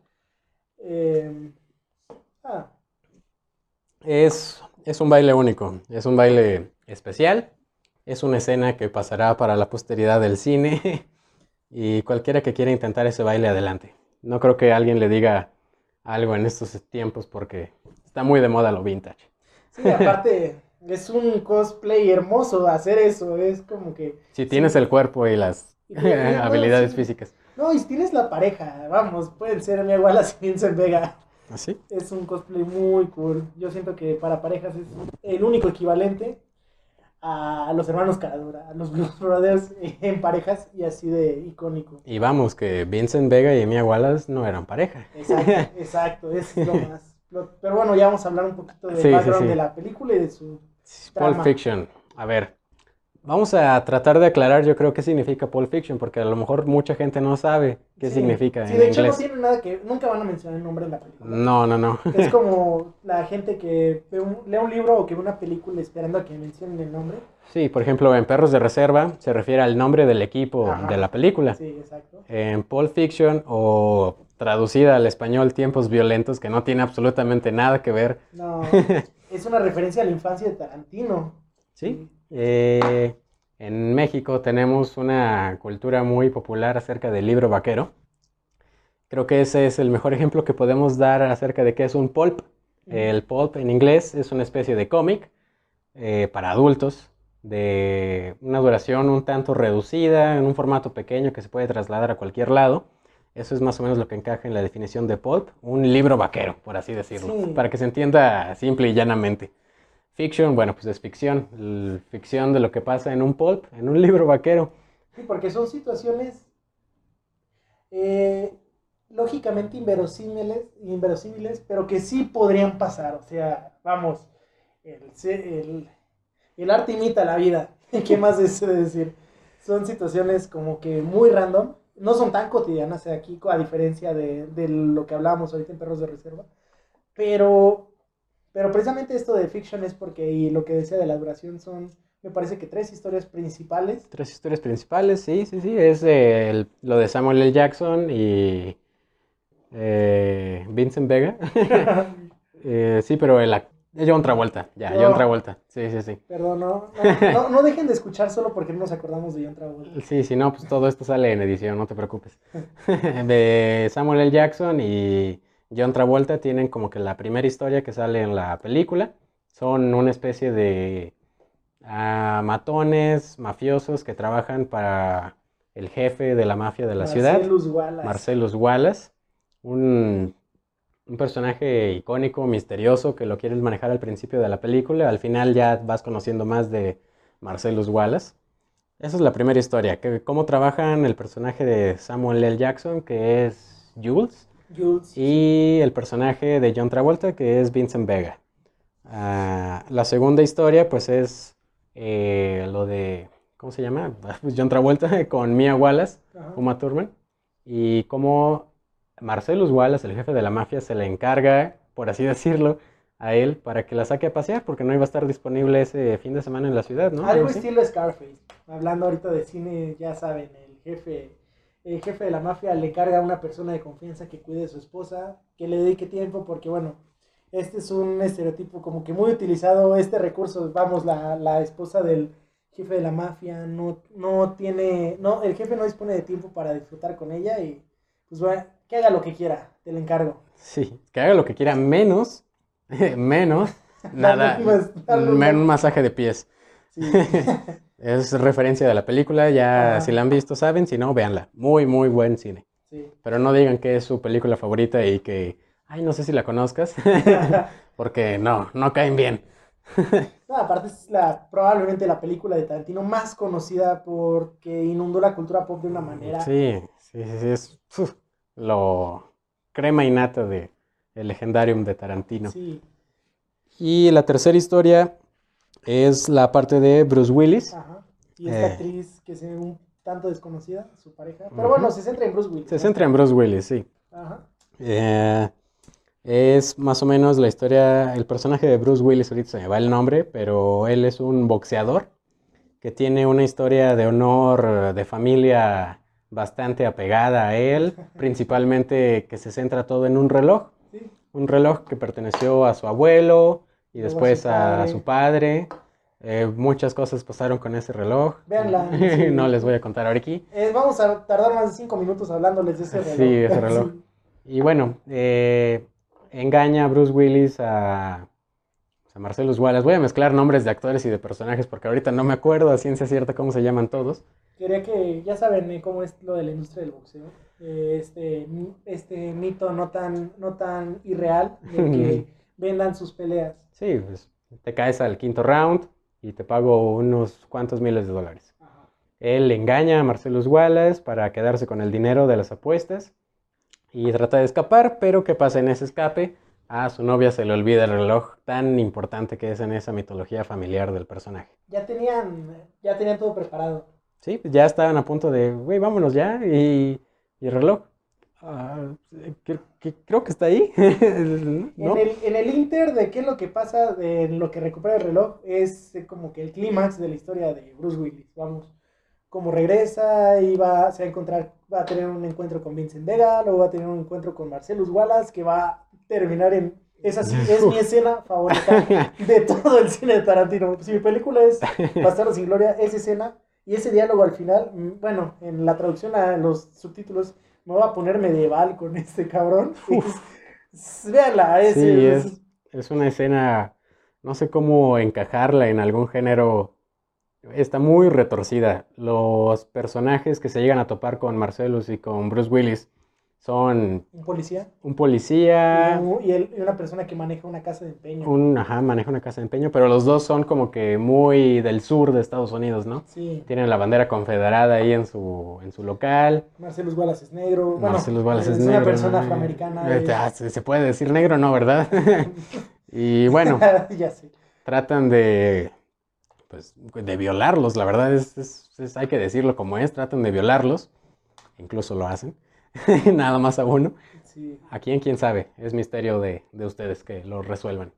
[SPEAKER 2] Eh,
[SPEAKER 1] ah, es, es un baile único, es un baile especial, es una escena que pasará para la posteridad del cine Y cualquiera que quiera intentar ese baile, adelante. No creo que alguien le diga algo en estos tiempos porque está muy de moda lo vintage.
[SPEAKER 2] Sí, aparte es un cosplay hermoso hacer eso, es como que...
[SPEAKER 1] Si tienes el cuerpo y las
[SPEAKER 2] Y no,
[SPEAKER 1] habilidades
[SPEAKER 2] sí.
[SPEAKER 1] físicas.
[SPEAKER 2] No, y si tienes la pareja, vamos, pueden ser mi Wallace y Vincent Vega.
[SPEAKER 1] ¿Así?
[SPEAKER 2] Es un cosplay muy cool. Yo siento que para parejas es el único equivalente a los hermanos Caradura, a los Blues Brothers en parejas y así de icónico.
[SPEAKER 1] Y vamos, que Vincent Vega y Mia Wallace no eran pareja.
[SPEAKER 2] Exacto, exacto, es lo más. pero bueno, ya vamos a hablar un poquito del
[SPEAKER 1] Sí,
[SPEAKER 2] background
[SPEAKER 1] sí.
[SPEAKER 2] de la película y de su
[SPEAKER 1] Pulp. Fiction. A ver, vamos a tratar de aclarar, yo creo, qué significa Pulp Fiction, porque a lo mejor mucha gente no sabe qué
[SPEAKER 2] Sí.
[SPEAKER 1] significa
[SPEAKER 2] Sí,
[SPEAKER 1] en
[SPEAKER 2] de hecho
[SPEAKER 1] inglés.
[SPEAKER 2] no tiene nada que. Nunca van a mencionar el nombre de la película.
[SPEAKER 1] No, no, no.
[SPEAKER 2] Es como la gente que ve un- lee un libro o que ve una película esperando a que mencionen el nombre.
[SPEAKER 1] Sí, por ejemplo, en Perros de Reserva se refiere al nombre del equipo
[SPEAKER 2] Ajá.
[SPEAKER 1] de la película.
[SPEAKER 2] Sí, exacto.
[SPEAKER 1] En Pulp Fiction o traducida al español Tiempos Violentos, que no tiene absolutamente nada que ver.
[SPEAKER 2] No, es una referencia a la infancia de Tarantino.
[SPEAKER 1] Sí. Eh, en México tenemos una cultura muy popular acerca del libro vaquero. Creo que ese es el mejor ejemplo que podemos dar acerca de qué es un pulp. El pulp en inglés es una especie de cómic eh, para adultos de una duración un tanto reducida, en un formato pequeño que se puede trasladar a cualquier lado. Eso es más o menos lo que encaja en la definición de pulp, un libro vaquero, por así decirlo,
[SPEAKER 2] Sí.
[SPEAKER 1] para que se entienda simple y llanamente. Fiction, bueno, pues es ficción, ficción de lo que pasa en un pulp, en un libro vaquero.
[SPEAKER 2] Sí, porque son situaciones eh, lógicamente inverosímiles, inverosímiles, pero que sí podrían pasar. O sea, vamos, el, el, el arte imita la vida. ¿Qué más es de decir? Son situaciones como que muy random. No son tan cotidianas aquí, a diferencia de, de lo que hablábamos ahorita en Perros de Reserva. Pero, pero precisamente esto de fiction es porque, y lo que decía de la duración son, me parece que tres historias principales.
[SPEAKER 1] Tres historias principales, sí, sí, sí, es eh, el- lo de Samuel L. Jackson y eh, Vincent Vega. Eh, sí, pero el John Travolta, ya,
[SPEAKER 2] No.
[SPEAKER 1] John Travolta, sí, sí, sí.
[SPEAKER 2] Perdón, no, no, no, no dejen de escuchar solo porque no nos acordamos de John Travolta.
[SPEAKER 1] Sí, si no, pues todo esto sale en edición, no te preocupes. De Samuel L. Jackson y John Travolta tienen como que la primera historia que sale en la película. Son una especie de ah, matones, mafiosos que trabajan para el jefe de la mafia de la ciudad,
[SPEAKER 2] Marcellus Wallace.
[SPEAKER 1] Marcellus Wallace, un, un personaje icónico, misterioso, que lo quieres manejar al principio de la película. Al final ya vas conociendo más de Marcellus Wallace. Esa es la primera historia, que cómo trabajan el personaje de Samuel L. Jackson, que es Jules,
[SPEAKER 2] Jules.
[SPEAKER 1] y el personaje de John Travolta, que es Vincent Vega. Ah, la segunda historia, pues es eh, lo de, ¿cómo se llama? Pues John Travolta con Mia Wallace,
[SPEAKER 2] Ajá.
[SPEAKER 1] Uma Thurman, y cómo Marcellus Wallace, el jefe de la mafia, se le encarga, por así decirlo, a él para que la saque a pasear, porque no iba a estar disponible ese fin de semana en la ciudad, ¿no?
[SPEAKER 2] Algo estilo Scarface. Hablando ahorita de cine, ya saben, el jefe, el jefe de la mafia le carga a una persona de confianza que cuide a su esposa, que le dedique tiempo, porque bueno, este es un estereotipo como que muy utilizado, este recurso, vamos, la, la esposa del jefe de la mafia no, no tiene, no, el jefe no dispone de tiempo para disfrutar con ella y pues bueno, que haga lo que quiera, te lo encargo.
[SPEAKER 1] Sí, que haga lo que quiera, menos, menos, nada,
[SPEAKER 2] un
[SPEAKER 1] masaje de pies.
[SPEAKER 2] Sí.
[SPEAKER 1] Es referencia de la película, ya si la han visto saben, si no, véanla. Muy, muy buen cine.
[SPEAKER 2] sí.
[SPEAKER 1] Pero no digan que es su película favorita y que, ay, no sé si la conozcas, porque no, no caen bien.
[SPEAKER 2] No, aparte es la, probablemente la película de Tarantino más conocida porque inundó la cultura pop de una manera.
[SPEAKER 1] Sí, sí, sí, es uf, lo crema y nata de el legendarium de Tarantino.
[SPEAKER 2] Sí,
[SPEAKER 1] Y la tercera historia es la parte de Bruce Willis.
[SPEAKER 2] ajá. Y esta
[SPEAKER 1] Eh.
[SPEAKER 2] actriz que es un tanto desconocida, su pareja. Pero bueno, se centra en Bruce Willis.
[SPEAKER 1] Se
[SPEAKER 2] ¿no?
[SPEAKER 1] centra en Bruce Willis, sí.
[SPEAKER 2] Ajá.
[SPEAKER 1] Eh, es más o menos la historia, el personaje de Bruce Willis, ahorita se me va el nombre, pero él es un boxeador que tiene una historia de honor, de familia bastante apegada a él, principalmente que se centra todo en un reloj,
[SPEAKER 2] Sí.
[SPEAKER 1] un reloj que perteneció a su abuelo y
[SPEAKER 2] Luego
[SPEAKER 1] después a, su padre. Eh, muchas cosas pasaron con ese reloj.
[SPEAKER 2] Véanla.
[SPEAKER 1] no les voy a contar ahora aquí.
[SPEAKER 2] Eh, vamos a tardar más de cinco minutos hablándoles de ese reloj.
[SPEAKER 1] Sí, ese reloj. Y bueno, eh, engaña a Bruce Willis a, a Marcellus Wallace. Voy a mezclar nombres de actores y de personajes porque ahorita no me acuerdo a ciencia cierta cómo se llaman todos.
[SPEAKER 2] Quería que, ya saben eh, cómo es lo de la industria del boxeo. Este, este mito no tan, no tan irreal de que vendan sus peleas.
[SPEAKER 1] Sí, pues te caes al quinto round y te pago unos cuantos miles de dólares.
[SPEAKER 2] Ajá.
[SPEAKER 1] Él engaña a Marcellus Wallace para quedarse con el dinero de las apuestas y trata de escapar, pero ¿qué pasa en ese escape? A su novia se le olvida el reloj tan importante que es en esa mitología familiar del personaje.
[SPEAKER 2] Ya tenían, ya tenían todo preparado.
[SPEAKER 1] Sí, ya estaban a punto de, güey, vámonos ya, y, y el reloj. Ah, que- que- creo que está ahí. ¿no?
[SPEAKER 2] En, el, en el Inter de qué es lo que pasa, de lo que recupera el reloj, es como que el clímax de la historia de Bruce Willis. Vamos, como regresa y va, se va a encontrar, va a tener un encuentro con Vincent Vega, luego va a tener un encuentro con Marcellus Wallace, que va a terminar en. Esa sí es mi escena favorita de todo el cine de Tarantino. Si mi película es Bastardos sin Gloria, esa escena y ese diálogo al final, mm, bueno, en la traducción a los subtítulos, me voy a poner medieval con este cabrón. Es- Véanla, es,
[SPEAKER 1] Sí,
[SPEAKER 2] es-
[SPEAKER 1] es, es una escena, no sé cómo encajarla en algún género. Está muy retorcida. Los personajes que se llegan a topar con Marcellus y con Bruce Willis son
[SPEAKER 2] un policía
[SPEAKER 1] un policía,
[SPEAKER 2] y, y él- y una persona que maneja una casa de empeño.
[SPEAKER 1] un, ajá, maneja una casa de empeño, pero los dos son como que muy del sur de Estados Unidos, ¿no?
[SPEAKER 2] Sí,
[SPEAKER 1] Tienen la bandera confederada ahí en su, en su local.
[SPEAKER 2] Marcellus Wallace es negro. Bueno,
[SPEAKER 1] Marcellus Wallace es,
[SPEAKER 2] es
[SPEAKER 1] negro.
[SPEAKER 2] una persona afroamericana.
[SPEAKER 1] Eh,
[SPEAKER 2] es-
[SPEAKER 1] ah, ¿Se se puede decir negro, no, verdad? y bueno,
[SPEAKER 2] ya sé.
[SPEAKER 1] tratan de, pues, de violarlos, la verdad es, es- es- hay que decirlo como es, tratan de violarlos, incluso lo hacen, nada más a uno.
[SPEAKER 2] Sí.
[SPEAKER 1] ¿A quién? ¿Quién sabe? Es misterio de, de ustedes que lo resuelvan.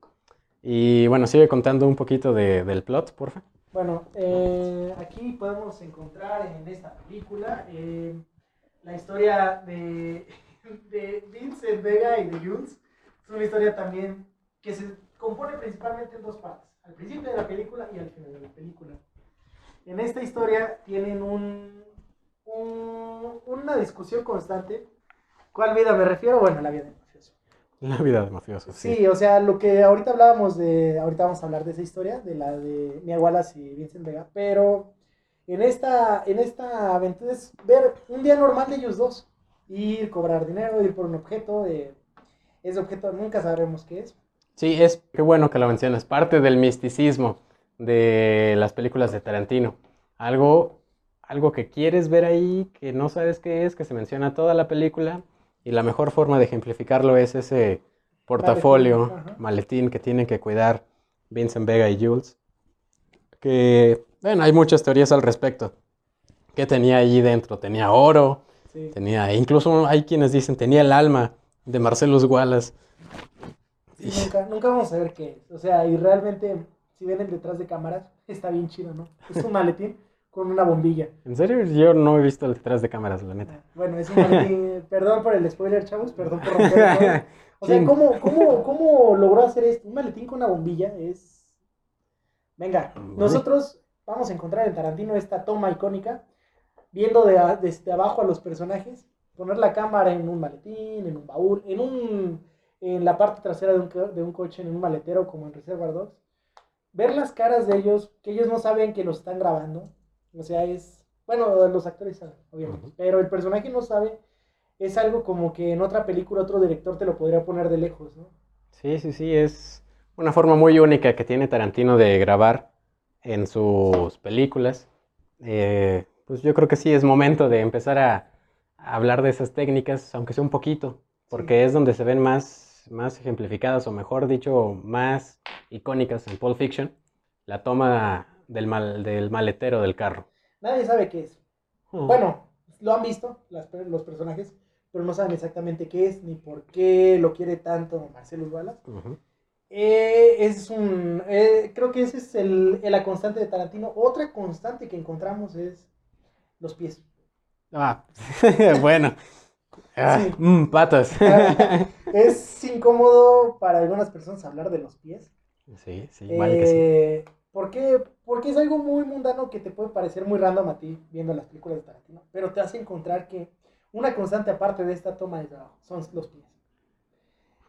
[SPEAKER 1] Y bueno, sigue contando un poquito de- del plot, porfa.
[SPEAKER 2] Bueno, eh, aquí podemos encontrar en esta película eh, la historia de, de Vincent Vega y de Jules. Es una historia también que se compone principalmente en dos partes, al principio de la película y al final de la película. En esta historia tienen un, un- una discusión constante. ¿Cuál vida me refiero? Bueno, la vida del mafioso.
[SPEAKER 1] La vida de mafiosos.
[SPEAKER 2] Sí, o sea, lo que ahorita hablábamos de, ahorita vamos a hablar de esa historia, de la de Mia Wallace y Vincent Vega, pero en esta, en esta aventura es ver un día normal de ellos dos, ir, cobrar dinero, ir por un objeto, eh, ese objeto nunca sabremos qué es.
[SPEAKER 1] Sí, es qué bueno que lo mencionas. Parte del misticismo de las películas de Tarantino. Algo, algo que quieres ver ahí, que no sabes qué es, que se menciona toda la película. Y la mejor forma de ejemplificarlo es ese portafolio,
[SPEAKER 2] Maletín,
[SPEAKER 1] que tienen que cuidar Vincent Vega y Jules. Que, bueno, hay muchas teorías al respecto. ¿Qué tenía allí dentro? Tenía oro,
[SPEAKER 2] Sí.
[SPEAKER 1] tenía, incluso hay quienes dicen tenía el alma de Marcellus Wallace.
[SPEAKER 2] Sí, nunca, nunca vamos a ver qué es. O sea, y realmente, si ven el detrás de cámaras, está bien chido, ¿no? Es un maletín con una bombilla.
[SPEAKER 1] En serio, yo no he visto el detrás de cámaras, la neta.
[SPEAKER 2] Bueno, es un maletín. perdón por el spoiler, chavos. Perdón por romper todo. O sea. ¿cómo, cómo, ¿cómo logró hacer esto? Un maletín con una bombilla es. Venga, nosotros vamos a encontrar en Tarantino esta toma icónica, viendo de desde abajo a los personajes, poner la cámara en un maletín, en un baúl, en un en la parte trasera de un, de un coche, en un maletero como en Reservoir Dogs, ver las caras de ellos, que ellos no saben que los están grabando, o sea, es, bueno, los actores saben, obviamente,
[SPEAKER 1] Ujú.
[SPEAKER 2] pero el personaje no sabe, es algo como que en otra película otro director te lo podría poner de lejos, ¿no?
[SPEAKER 1] Sí, sí, sí, es una forma muy única que tiene Tarantino de grabar en sus películas. Eh, pues yo creo que sí es momento de empezar a, a hablar de esas técnicas, aunque sea un poquito, porque es donde se ven más, más ejemplificadas, o mejor dicho, más icónicas en Pulp Fiction, la toma del, mal- del maletero del carro.
[SPEAKER 2] Nadie sabe qué es. Bueno, lo han visto las los personajes, pero no saben exactamente qué es ni por qué lo quiere tanto Marcelo.
[SPEAKER 1] Ujú.
[SPEAKER 2] Eh, es un. eh, creo que ese es el, el- la constante de Tarantino. Otra constante que encontramos es los pies.
[SPEAKER 1] Ah, bueno. Ah,
[SPEAKER 2] Sí.
[SPEAKER 1] mm, patas.
[SPEAKER 2] Es incómodo para algunas personas hablar de los pies.
[SPEAKER 1] Sí, sí, vale que sí.
[SPEAKER 2] ¿Por qué? Porque es algo muy mundano que te puede parecer muy random a ti viendo las películas de Tarantino, pero te hace encontrar que una constante aparte de esta toma de trabajo son los pies.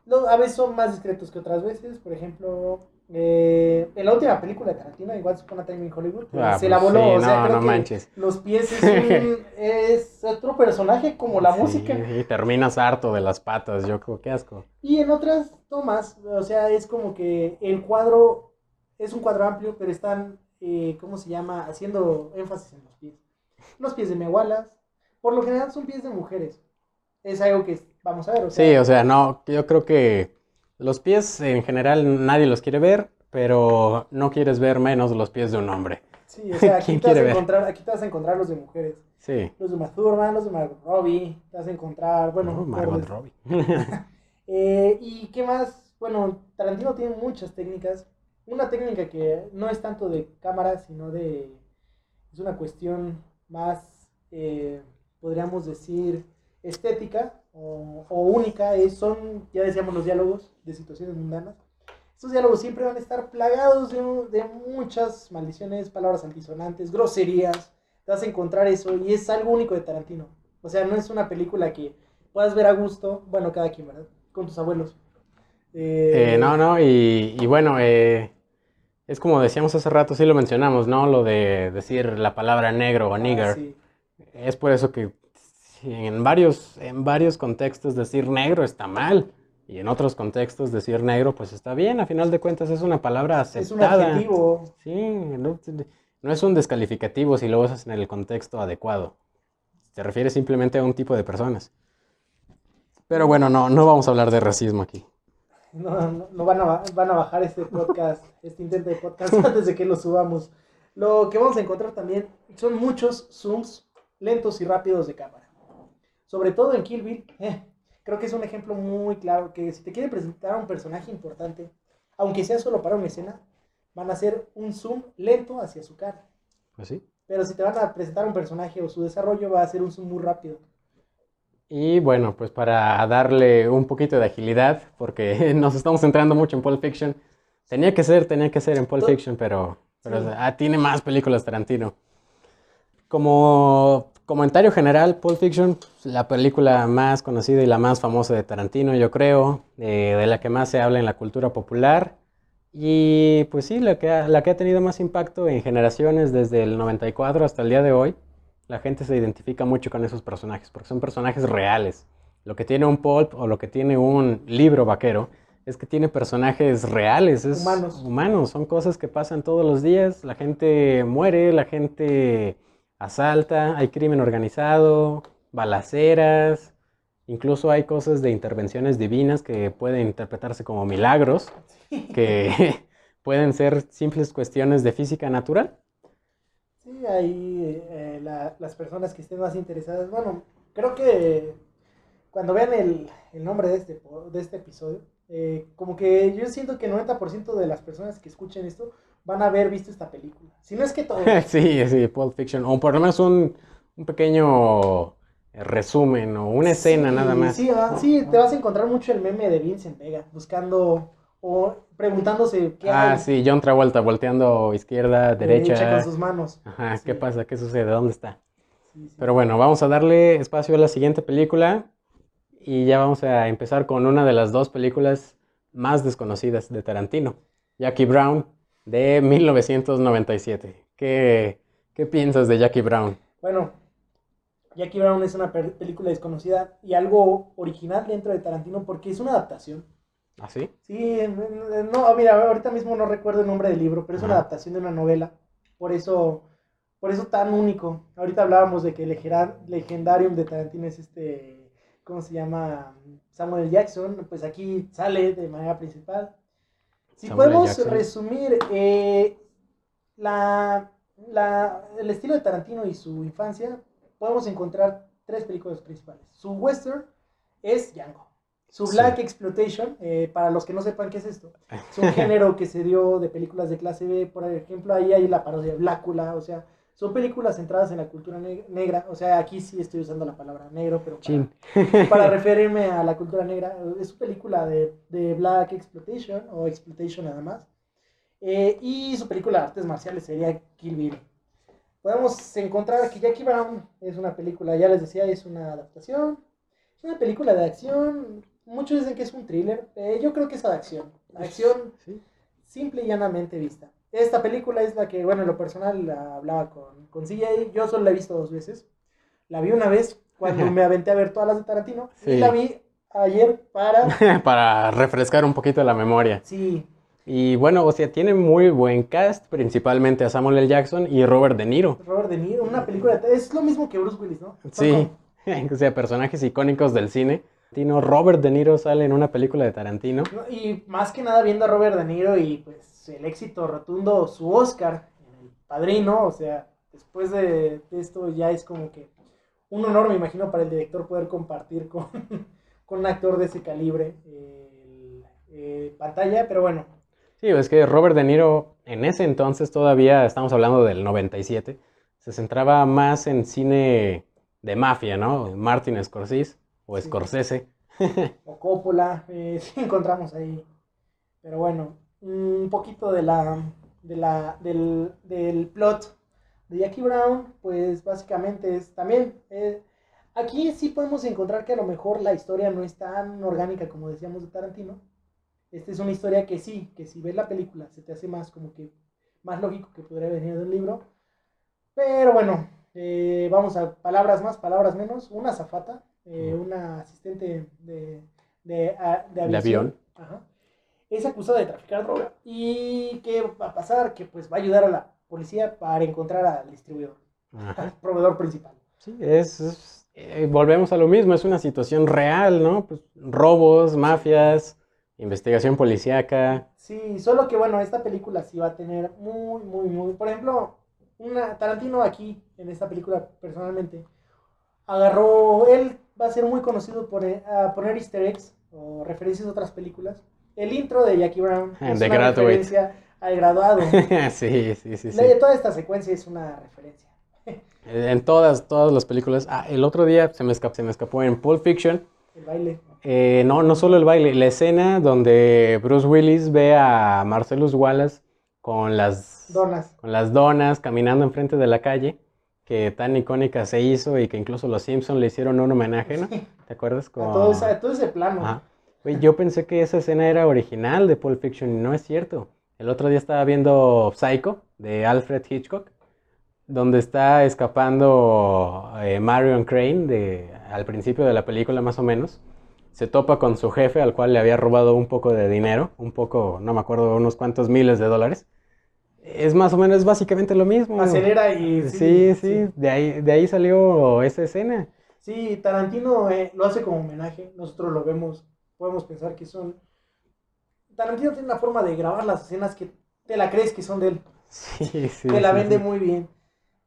[SPEAKER 2] No, a veces son más discretos que otras veces, por ejemplo, eh, en la última película de Tarantino, igual Supone Time in Hollywood,
[SPEAKER 1] Ah,
[SPEAKER 2] se la
[SPEAKER 1] pues
[SPEAKER 2] voló,
[SPEAKER 1] sí,
[SPEAKER 2] o sea,
[SPEAKER 1] no,
[SPEAKER 2] creo
[SPEAKER 1] no
[SPEAKER 2] que
[SPEAKER 1] manches.
[SPEAKER 2] los pies es, un- es otro personaje como la
[SPEAKER 1] Sí,
[SPEAKER 2] música.
[SPEAKER 1] Y terminas harto de las patas, yo creo que asco.
[SPEAKER 2] Y en otras tomas, o sea, es como que el cuadro es un cuadro amplio, pero están, eh, ¿cómo se llama? Haciendo énfasis en los pies. Los pies de megualas, por lo general son pies de mujeres. Es algo que vamos a ver, o sea,
[SPEAKER 1] Sí, o sea, no, yo creo que los pies en general nadie los quiere ver, pero no quieres ver menos los pies de un hombre.
[SPEAKER 2] sí, o sea, aquí,
[SPEAKER 1] ¿quién
[SPEAKER 2] te vas a encontrar, aquí te vas a encontrar los de mujeres.
[SPEAKER 1] Sí.
[SPEAKER 2] Los de Uma Thurman, los de Margot Robbie, te vas a encontrar, bueno,
[SPEAKER 1] No, Margot Robbie.
[SPEAKER 2] Eh, ¿Y qué más? Bueno, Tarantino tiene muchas técnicas. Una técnica que no es tanto de cámara, sino de... Es una cuestión más, eh, podríamos decir, estética o, o única. Es, son, ya decíamos, los diálogos de situaciones mundanas. Estos diálogos siempre van a estar plagados de, de muchas maldiciones, palabras antisonantes, groserías. Te vas a encontrar eso y es algo único de Tarantino. O sea, no es una película que puedas ver a gusto, bueno, cada quien, ¿verdad? Con tus abuelos. Eh,
[SPEAKER 1] Eh, no, no, y, y bueno, eh, es como decíamos hace rato, sí lo mencionamos, ¿no? Lo de decir la palabra negro o
[SPEAKER 2] ah,
[SPEAKER 1] nigger.
[SPEAKER 2] sí.
[SPEAKER 1] Es por eso que en varios, en varios contextos decir negro está mal. Y en otros contextos decir negro pues está bien. A final de cuentas es una palabra
[SPEAKER 2] Es un
[SPEAKER 1] aceptada.
[SPEAKER 2] adjetivo.
[SPEAKER 1] Sí, no, no es un descalificativo si lo usas en el contexto adecuado. Se refiere simplemente a un tipo de personas. Pero bueno, no, no vamos a hablar de racismo aquí.
[SPEAKER 2] No, no, no van, a, van a bajar este podcast, este intento de podcast antes de que lo subamos. Lo que vamos a encontrar también son muchos zooms lentos y rápidos de cámara. Sobre todo en Kill Bill. eh, creo que es un ejemplo muy claro que si te quieren presentar a un personaje importante, aunque sea solo para una escena, van a hacer un zoom lento hacia su cara.
[SPEAKER 1] Pues sí.
[SPEAKER 2] Pero si te van a presentar un personaje o su desarrollo, va a ser un zoom muy rápido.
[SPEAKER 1] Y bueno, pues para darle un poquito de agilidad, porque nos estamos centrando mucho en Pulp Fiction. Tenía que ser, tenía que ser en Pulp Fiction, pero, pero
[SPEAKER 2] Sí.
[SPEAKER 1] ah, tiene más películas Tarantino. Como comentario general, Pulp Fiction, la película más conocida y la más famosa de Tarantino, yo creo, eh, de la que más se habla en la cultura popular. Y pues sí, la que ha, la que ha tenido más impacto en generaciones desde el 94 hasta el día de hoy. La gente se identifica mucho con esos personajes, porque son personajes reales. Lo que tiene un pulp o lo que tiene un libro vaquero es que tiene personajes reales, es
[SPEAKER 2] Humanos.
[SPEAKER 1] humanos, son cosas que pasan todos los días. La gente muere, la gente asalta, hay crimen organizado, balaceras, incluso hay cosas de intervenciones divinas que pueden interpretarse como milagros, que pueden ser simples cuestiones de física natural.
[SPEAKER 2] Sí, ahí eh, la- las personas que estén más interesadas, bueno, creo que cuando vean el, el nombre de este, de este episodio, eh, como que yo siento que el 90% de las personas que escuchen esto van a haber visto esta película. Si no es que todos.
[SPEAKER 1] Sí, sí, Pulp Fiction. O por lo menos un, un pequeño resumen o una escena
[SPEAKER 2] Sí,
[SPEAKER 1] nada más.
[SPEAKER 2] Sí, ah, sí, te vas a encontrar mucho el meme de Vincent Vega, buscando o preguntándose qué
[SPEAKER 1] Ah,
[SPEAKER 2] hay
[SPEAKER 1] sí, John Travolta volteando izquierda,
[SPEAKER 2] derecha
[SPEAKER 1] derecha.
[SPEAKER 2] con sus manos.
[SPEAKER 1] Ajá,
[SPEAKER 2] Sí.
[SPEAKER 1] ¿qué pasa? ¿Qué sucede? ¿Dónde está?
[SPEAKER 2] Sí, sí.
[SPEAKER 1] Pero bueno, vamos a darle espacio a la siguiente película y ya vamos a empezar con una de las dos películas más desconocidas de Tarantino, Jackie Brown, de 1997. ¿Qué, qué piensas de Jackie Brown?
[SPEAKER 2] Bueno, Jackie Brown es una película desconocida y algo original dentro de Tarantino porque es una adaptación.
[SPEAKER 1] ¿Ah, sí?
[SPEAKER 2] Sí, no, mira, ahorita mismo no recuerdo el nombre del libro, pero es una adaptación de una novela. Por eso, por eso tan único. Ahorita hablábamos de que el legendarium de Tarantino es este, ¿cómo se llama? Samuel Jackson. Pues aquí sale de manera principal. Si
[SPEAKER 1] Samuel
[SPEAKER 2] podemos
[SPEAKER 1] Jackson.
[SPEAKER 2] resumir eh, la, la- el estilo de Tarantino y su infancia, podemos encontrar tres películas principales. Su western es Django. Su
[SPEAKER 1] Sí.
[SPEAKER 2] Black Exploitation, eh, para los que no sepan qué es esto, es un género que se dio de películas de clase B. Por ejemplo, ahí hay la parodia de Blácula, o sea, son películas centradas en la cultura ne- negra. O sea, aquí sí estoy usando la palabra negro, pero para, para referirme a la cultura negra, es una película de, de Black Exploitation o Exploitation nada más. Eh, y su película de artes marciales sería Kill Bill. Podemos encontrar que Jackie Brown es una película, ya les decía, es una adaptación. Es una película de acción. Muchos dicen que es un thriller. Eh, yo creo que es de acción. Acción
[SPEAKER 1] Sí.
[SPEAKER 2] simple y llanamente vista. Esta película es la que, bueno, en lo personal la hablaba con, con CJ. Yo solo la he visto dos veces. La vi una vez cuando me aventé a ver todas las de Tarantino.
[SPEAKER 1] Sí.
[SPEAKER 2] Y la vi ayer para...
[SPEAKER 1] Para refrescar un poquito la memoria.
[SPEAKER 2] Sí,
[SPEAKER 1] Y bueno, o sea, tiene muy buen cast, principalmente a Samuel L. Jackson y Robert De Niro.
[SPEAKER 2] Robert De Niro, una película... Es lo mismo que Bruce Willis, ¿no?
[SPEAKER 1] Sí, o sea, personajes icónicos del cine. Robert De Niro sale en una película de Tarantino.
[SPEAKER 2] ¿no? Y más que nada viendo a Robert De Niro y pues el éxito rotundo, su Oscar en El Padrino, o sea, después de, de esto ya es como que un honor, me imagino, para el director poder compartir con, con un actor de ese calibre eh, eh, pantalla, pero bueno,
[SPEAKER 1] Sí, es que Robert De Niro en ese entonces todavía, estamos hablando del 97, se centraba más en cine de mafia, ¿no? Martin Scorsese o. Scorsese.
[SPEAKER 2] o Coppola, eh, sí encontramos ahí. Pero bueno, un poquito de la, de la, del, del plot de Jackie Brown, pues básicamente es también, eh, aquí sí podemos encontrar que a lo mejor la historia no es tan orgánica como decíamos de Tarantino. Esta es una historia que sí, que si ves la película se te hace más como que más lógico que podría venir de un libro. Pero bueno, eh, vamos a palabras más, palabras menos. Una zafata, eh, una asistente de, de, a- de
[SPEAKER 1] De
[SPEAKER 2] aviación,
[SPEAKER 1] avión.
[SPEAKER 2] ajá, es acusada de traficar droga. ¿Y qué va a pasar? Que pues va a ayudar a la policía para encontrar al distribuidor,
[SPEAKER 1] Ajá.
[SPEAKER 2] al proveedor principal.
[SPEAKER 1] Sí, es, es- eh, volvemos a lo mismo, es una situación real, ¿no? Pues, robos, mafias, investigación policíaca.
[SPEAKER 2] Sí, solo que bueno, esta película sí va a tener muy, muy, muy. Por ejemplo, una Tarantino aquí, en esta película, personalmente, agarró. Él va a ser muy conocido por a poner easter eggs o referencias a otras películas. El intro de Jackie Brown es
[SPEAKER 1] The
[SPEAKER 2] una
[SPEAKER 1] Graduate.
[SPEAKER 2] referencia al graduado.
[SPEAKER 1] sí, sí, sí, sí.
[SPEAKER 2] Toda esta secuencia es una referencia.
[SPEAKER 1] En todas, todas las películas. Ah, el otro día se me escapó, se me escapó en Pulp Fiction.
[SPEAKER 2] El baile.
[SPEAKER 1] Eh, no, no solo el baile, la escena donde Bruce Willis ve a Marcellus Wallace con las,
[SPEAKER 2] Donas.
[SPEAKER 1] con las donas caminando enfrente de la calle, que tan icónica se hizo y que incluso los Simpsons le hicieron un homenaje, ¿no? ¿Te acuerdas?
[SPEAKER 2] A
[SPEAKER 1] Con...
[SPEAKER 2] todo, ese, a todo ese plano.
[SPEAKER 1] Ajá. Yo pensé que esa escena era original de Pulp Fiction y no es cierto. El otro día estaba viendo Psycho de Alfred Hitchcock, donde está escapando eh, Marion Crane de, al principio de la película más o menos. Se topa con su jefe al cual le había robado un poco de dinero, un poco, no me acuerdo, unos cuantos miles de dólares. Es más o menos, es básicamente lo mismo.
[SPEAKER 2] Acelera y.
[SPEAKER 1] Sí, sí, De, ahí, de ahí salió esa escena.
[SPEAKER 2] Sí, Tarantino eh, lo hace como homenaje. Nosotros lo vemos, podemos pensar que son. Tarantino tiene una forma de grabar las escenas que te la crees que son de él.
[SPEAKER 1] Sí, sí.
[SPEAKER 2] te la
[SPEAKER 1] sí,
[SPEAKER 2] vende
[SPEAKER 1] sí.
[SPEAKER 2] muy bien.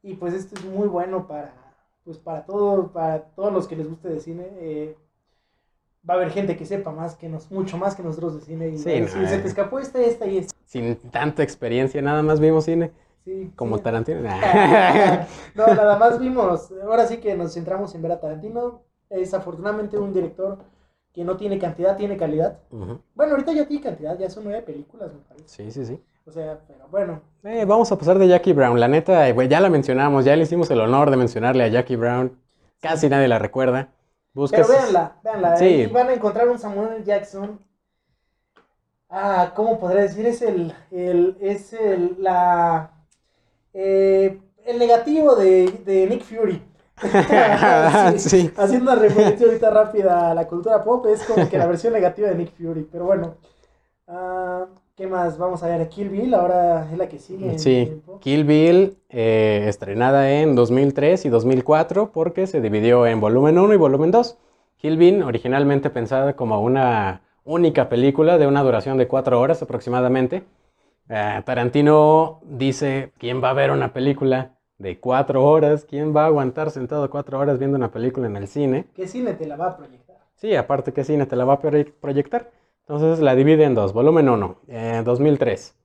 [SPEAKER 2] Y pues esto es muy bueno para, pues para todo, para todos los que les guste de cine. eh, va a haber gente que sepa más que nos, mucho más que nosotros de cine. Y
[SPEAKER 1] Sí, no,
[SPEAKER 2] se
[SPEAKER 1] eh.
[SPEAKER 2] te escapó esta, esta y esta.
[SPEAKER 1] Sin tanta experiencia, nada más vimos cine.
[SPEAKER 2] Sí,
[SPEAKER 1] Como
[SPEAKER 2] sí.
[SPEAKER 1] Tarantino.
[SPEAKER 2] no, nada más vimos. Ahora sí que nos centramos en ver a Tarantino. Es afortunadamente un director que no tiene cantidad, tiene calidad. Bueno, ahorita ya tiene cantidad, ya son nueve películas, me parece.
[SPEAKER 1] Sí, sí, sí.
[SPEAKER 2] O sea, pero bueno,
[SPEAKER 1] Eh, vamos a pasar de Jackie Brown. La neta, eh, ya la mencionamos, ya le hicimos el honor de mencionarle a Jackie Brown. Casi nadie la recuerda. Buscas...
[SPEAKER 2] Pero véanla, véanla.
[SPEAKER 1] Sí.
[SPEAKER 2] Van a encontrar un Samuel. Jackson. Ah, ¿cómo podría decir? Es el, el es el, la, eh, el negativo de, de Nick Fury. Sí,
[SPEAKER 1] Sí.
[SPEAKER 2] Haciendo una referencia ahorita rápida a la cultura pop, es como que la versión negativa de Nick Fury. Pero bueno, ah, ¿qué más? Vamos a ver, Kill Bill, ahora es la que sigue.
[SPEAKER 1] Sí. Kill Bill, eh, estrenada en 2003 y 2004 porque se dividió en volumen 1 y volumen 2. Kill Bill, originalmente pensada como una única película de una duración de 4 horas aproximadamente. Eh, Tarantino dice, ¿quién va a ver una película de 4 horas? ¿Quién va a aguantar sentado 4 horas viendo una película en el cine?
[SPEAKER 2] ¿Qué cine te la va a proyectar?
[SPEAKER 1] Sí, aparte que cine te la va a proye- proyectar. Entonces la divide en dos. Volumen 1, eh, 2003.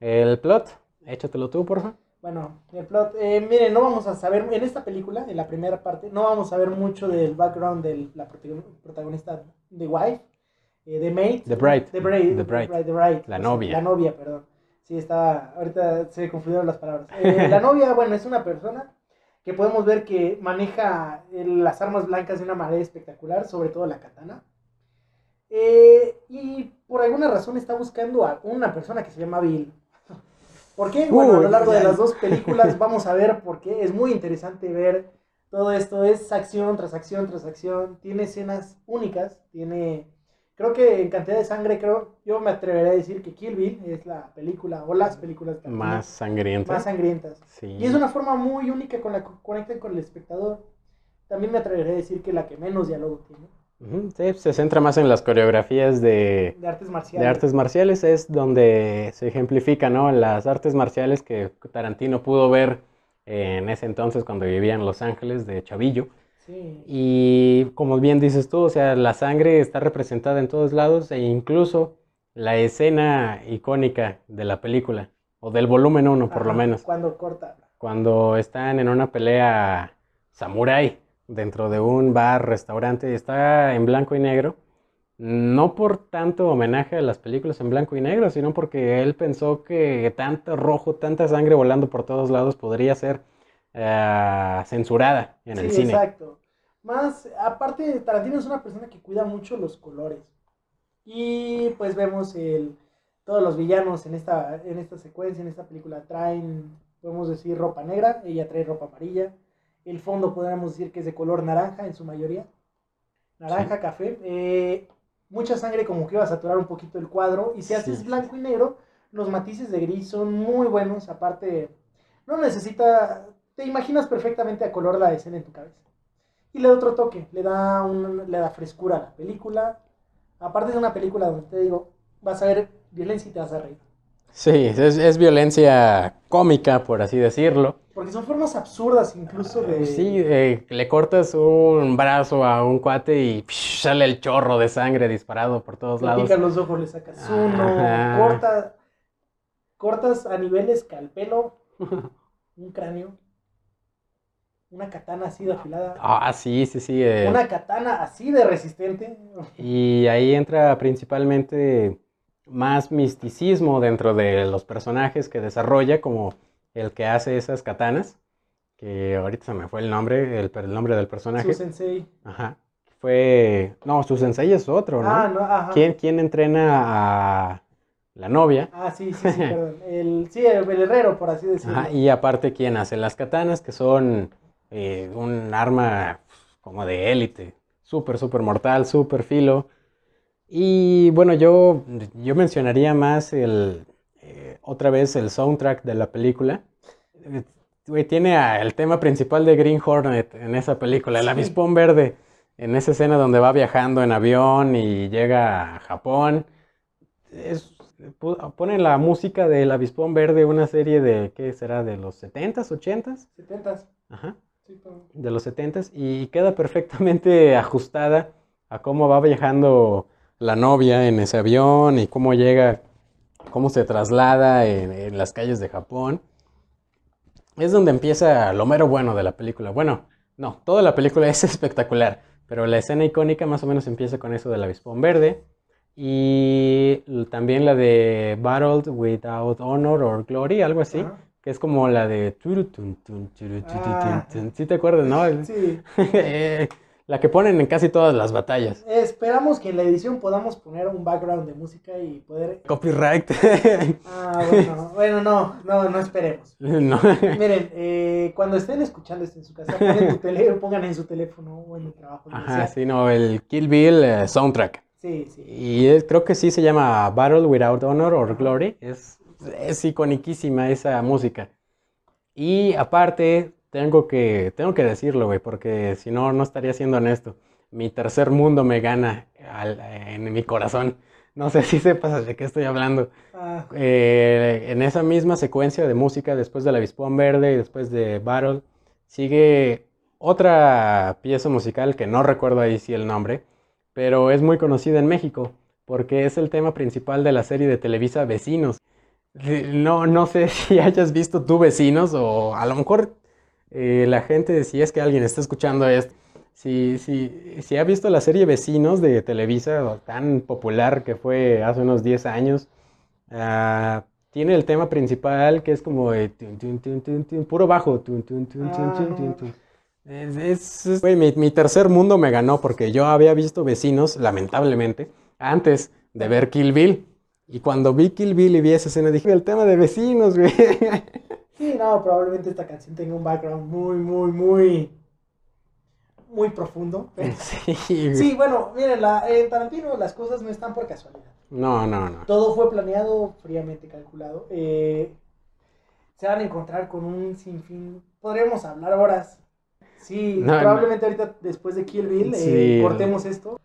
[SPEAKER 1] El plot, échatelo tú, porfa.
[SPEAKER 2] Bueno, el plot, eh, miren, no vamos a saber, en esta película, en la primera parte, no vamos a ver mucho del background de la protagon- protagonista de Wife, eh, de Maid.
[SPEAKER 1] The Bride.
[SPEAKER 2] The Bride.
[SPEAKER 1] The Bride.
[SPEAKER 2] The Bride.
[SPEAKER 1] La novia.
[SPEAKER 2] La novia, perdón. Sí, está, ahorita se confundieron las palabras. Eh, la novia, bueno, es una persona que podemos ver que maneja eh, las armas blancas de una manera espectacular, sobre todo la katana. Eh, y por alguna razón está buscando a una persona que se llama Bill. ¿Por qué? Bueno, a lo largo de las dos películas vamos a ver por qué. Es muy interesante ver todo esto. Es acción tras acción tras acción. Tiene escenas únicas. Tiene. Creo que en cantidad de sangre, creo. Yo me atrevería a decir que Kill Bill es la película o las películas
[SPEAKER 1] más sangrientas.
[SPEAKER 2] Más sangrientas. Y es una forma muy única con la que conectan con el espectador. También me atrevería a decir que la que menos diálogo tiene.
[SPEAKER 1] Sí, se centra más en las coreografías
[SPEAKER 2] de, de, artes marciales.
[SPEAKER 1] De artes marciales es donde se ejemplifica, ¿no? Las artes marciales que Tarantino pudo ver en ese entonces cuando vivía en Los Ángeles de Chavillo. Sí. Y como bien dices tú, o sea, la sangre está representada en todos lados e incluso la escena icónica de la película, o del volumen 1 por lo menos.
[SPEAKER 2] Cuando corta.
[SPEAKER 1] Cuando están en una pelea samurái dentro de un bar, restaurante, está en blanco y negro. No por tanto homenaje a las películas en blanco y negro, sino porque él pensó que tanto rojo, tanta sangre volando por todos lados podría ser eh, censurada en el cine.
[SPEAKER 2] Exacto. Más, aparte, Tarantino es una persona que cuida mucho los colores. Y pues vemos el, todos los villanos en esta, en esta secuencia, en esta película, traen, podemos decir, ropa negra, ella trae ropa amarilla. El fondo podríamos decir que es de color naranja en su mayoría. Naranja, café. Eh, mucha sangre como que iba a saturar un poquito el cuadro. Y si haces blanco y negro, los matices de gris son muy buenos. Aparte, no necesita... Te imaginas perfectamente a color la escena en tu cabeza. Y le da otro toque, le da, un, le da frescura a la película. Aparte de una película donde te digo, vas a ver violencia y te vas a reír.
[SPEAKER 1] Sí, es, violencia cómica, por así decirlo.
[SPEAKER 2] Porque son formas absurdas incluso de...
[SPEAKER 1] Sí, le cortas un brazo a un cuate y sale el chorro de sangre disparado por todos lados.
[SPEAKER 2] Le los ojos, le sacas uno, corta, cortas a nivel escalpelo un cráneo, una katana así de afilada.
[SPEAKER 1] Ah, sí, sí, sí.
[SPEAKER 2] Eh. Una katana así de resistente.
[SPEAKER 1] Y ahí entra principalmente más misticismo dentro de los personajes que desarrolla, como el que hace esas katanas, que ahorita se me fue el nombre, el, nombre del personaje. Su
[SPEAKER 2] sensei.
[SPEAKER 1] Ajá. Fue. No, su sensei es otro, ¿no? Ah, no, ajá. ¿Quién, entrena a la novia?
[SPEAKER 2] Ah, sí, sí, sí, perdón. El, sí, el, herrero, por así decirlo.
[SPEAKER 1] Ajá, y aparte, ¿quién hace las katanas? Que son eh, un arma como de élite. Súper, súper mortal, súper filo. Y bueno, yo, yo mencionaría más el, otra vez el soundtrack de la película. tiene el tema principal de Green Hornet en esa película, el avispón verde, en esa escena donde va viajando en avión y llega a Japón. Es, ponen la música del avispón verde, una serie de, ¿qué será? ¿De los 70s, 80s?
[SPEAKER 2] 70s.
[SPEAKER 1] Ajá. de los 70s y queda perfectamente ajustada a cómo va viajando la novia en ese avión y cómo llega, cómo se traslada en, las calles de Japón. Es donde empieza lo mero bueno de la película. Bueno, no, toda la película es espectacular, pero la escena icónica más o menos empieza con eso del avispón verde y también la de Battled Without Honor or Glory, algo así, que es como la de... Ah. ¿Sí te acuerdas, no?
[SPEAKER 2] Sí.
[SPEAKER 1] La que ponen en casi todas las batallas.
[SPEAKER 2] Esperamos que en la edición podamos poner un background de música y poder...
[SPEAKER 1] Copyright.
[SPEAKER 2] Ah, bueno, bueno, no, no, no esperemos. Miren, eh, cuando estén escuchando esto en su casa, pongan en su teléfono o en el trabajo.
[SPEAKER 1] Ajá, sí, no, el Kill Bill eh, soundtrack.
[SPEAKER 2] Sí, sí.
[SPEAKER 1] Y creo que sí se llama Battle Without Honor or Glory. Es, es iconiquísima esa música. Y aparte, tengo que, tengo que decirlo, güey, porque si no, no estaría siendo honesto. Mi tercer mundo me gana en mi corazón. No sé si sepas de qué estoy hablando. Ah. Eh, en esa misma secuencia de música, después del Avispón Verde y después de Battle, sigue otra pieza musical que no recuerdo ahí sí el nombre, pero es muy conocida en México porque es el tema principal de la serie de Televisa Vecinos. No, no sé si hayas visto tú Vecinos o a lo mejor eh, la gente, si es que alguien está escuchando esto, si, si, si ha visto la serie Vecinos de Televisa, tan popular que fue hace unos 10 años, ah, tiene el tema principal que es como tun, tun, tun, puro bajo. Es, es- es- mi, mi tercer mundo me ganó porque yo había visto vecinos, lamentablemente, antes de ver Kill Bill. Y cuando vi Kill Bill y vi esa escena, dije, el tema de vecinos, güey.
[SPEAKER 2] Sí, no, probablemente esta canción tenga un background muy, muy, muy, muy profundo.
[SPEAKER 1] Sí.
[SPEAKER 2] Sí, bueno, miren, la, en Tarantino las cosas no están por casualidad.
[SPEAKER 1] No, no, no.
[SPEAKER 2] Todo fue planeado, fríamente calculado. Eh, se van a encontrar con un sinfín. Podríamos hablar horas. Sí,
[SPEAKER 1] No,
[SPEAKER 2] probablemente ahorita después de Kill Bill eh, cortemos esto.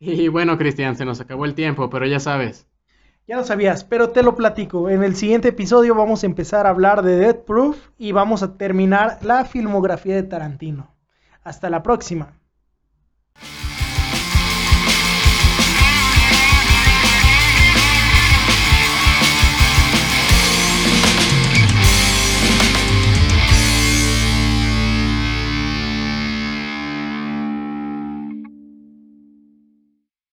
[SPEAKER 1] Y bueno, Cristian, se nos acabó el tiempo, pero ya sabes.
[SPEAKER 2] Ya lo sabías, pero te lo platico. En el siguiente episodio vamos a empezar a hablar de Death Proof y vamos a terminar la filmografía de Tarantino. Hasta la próxima.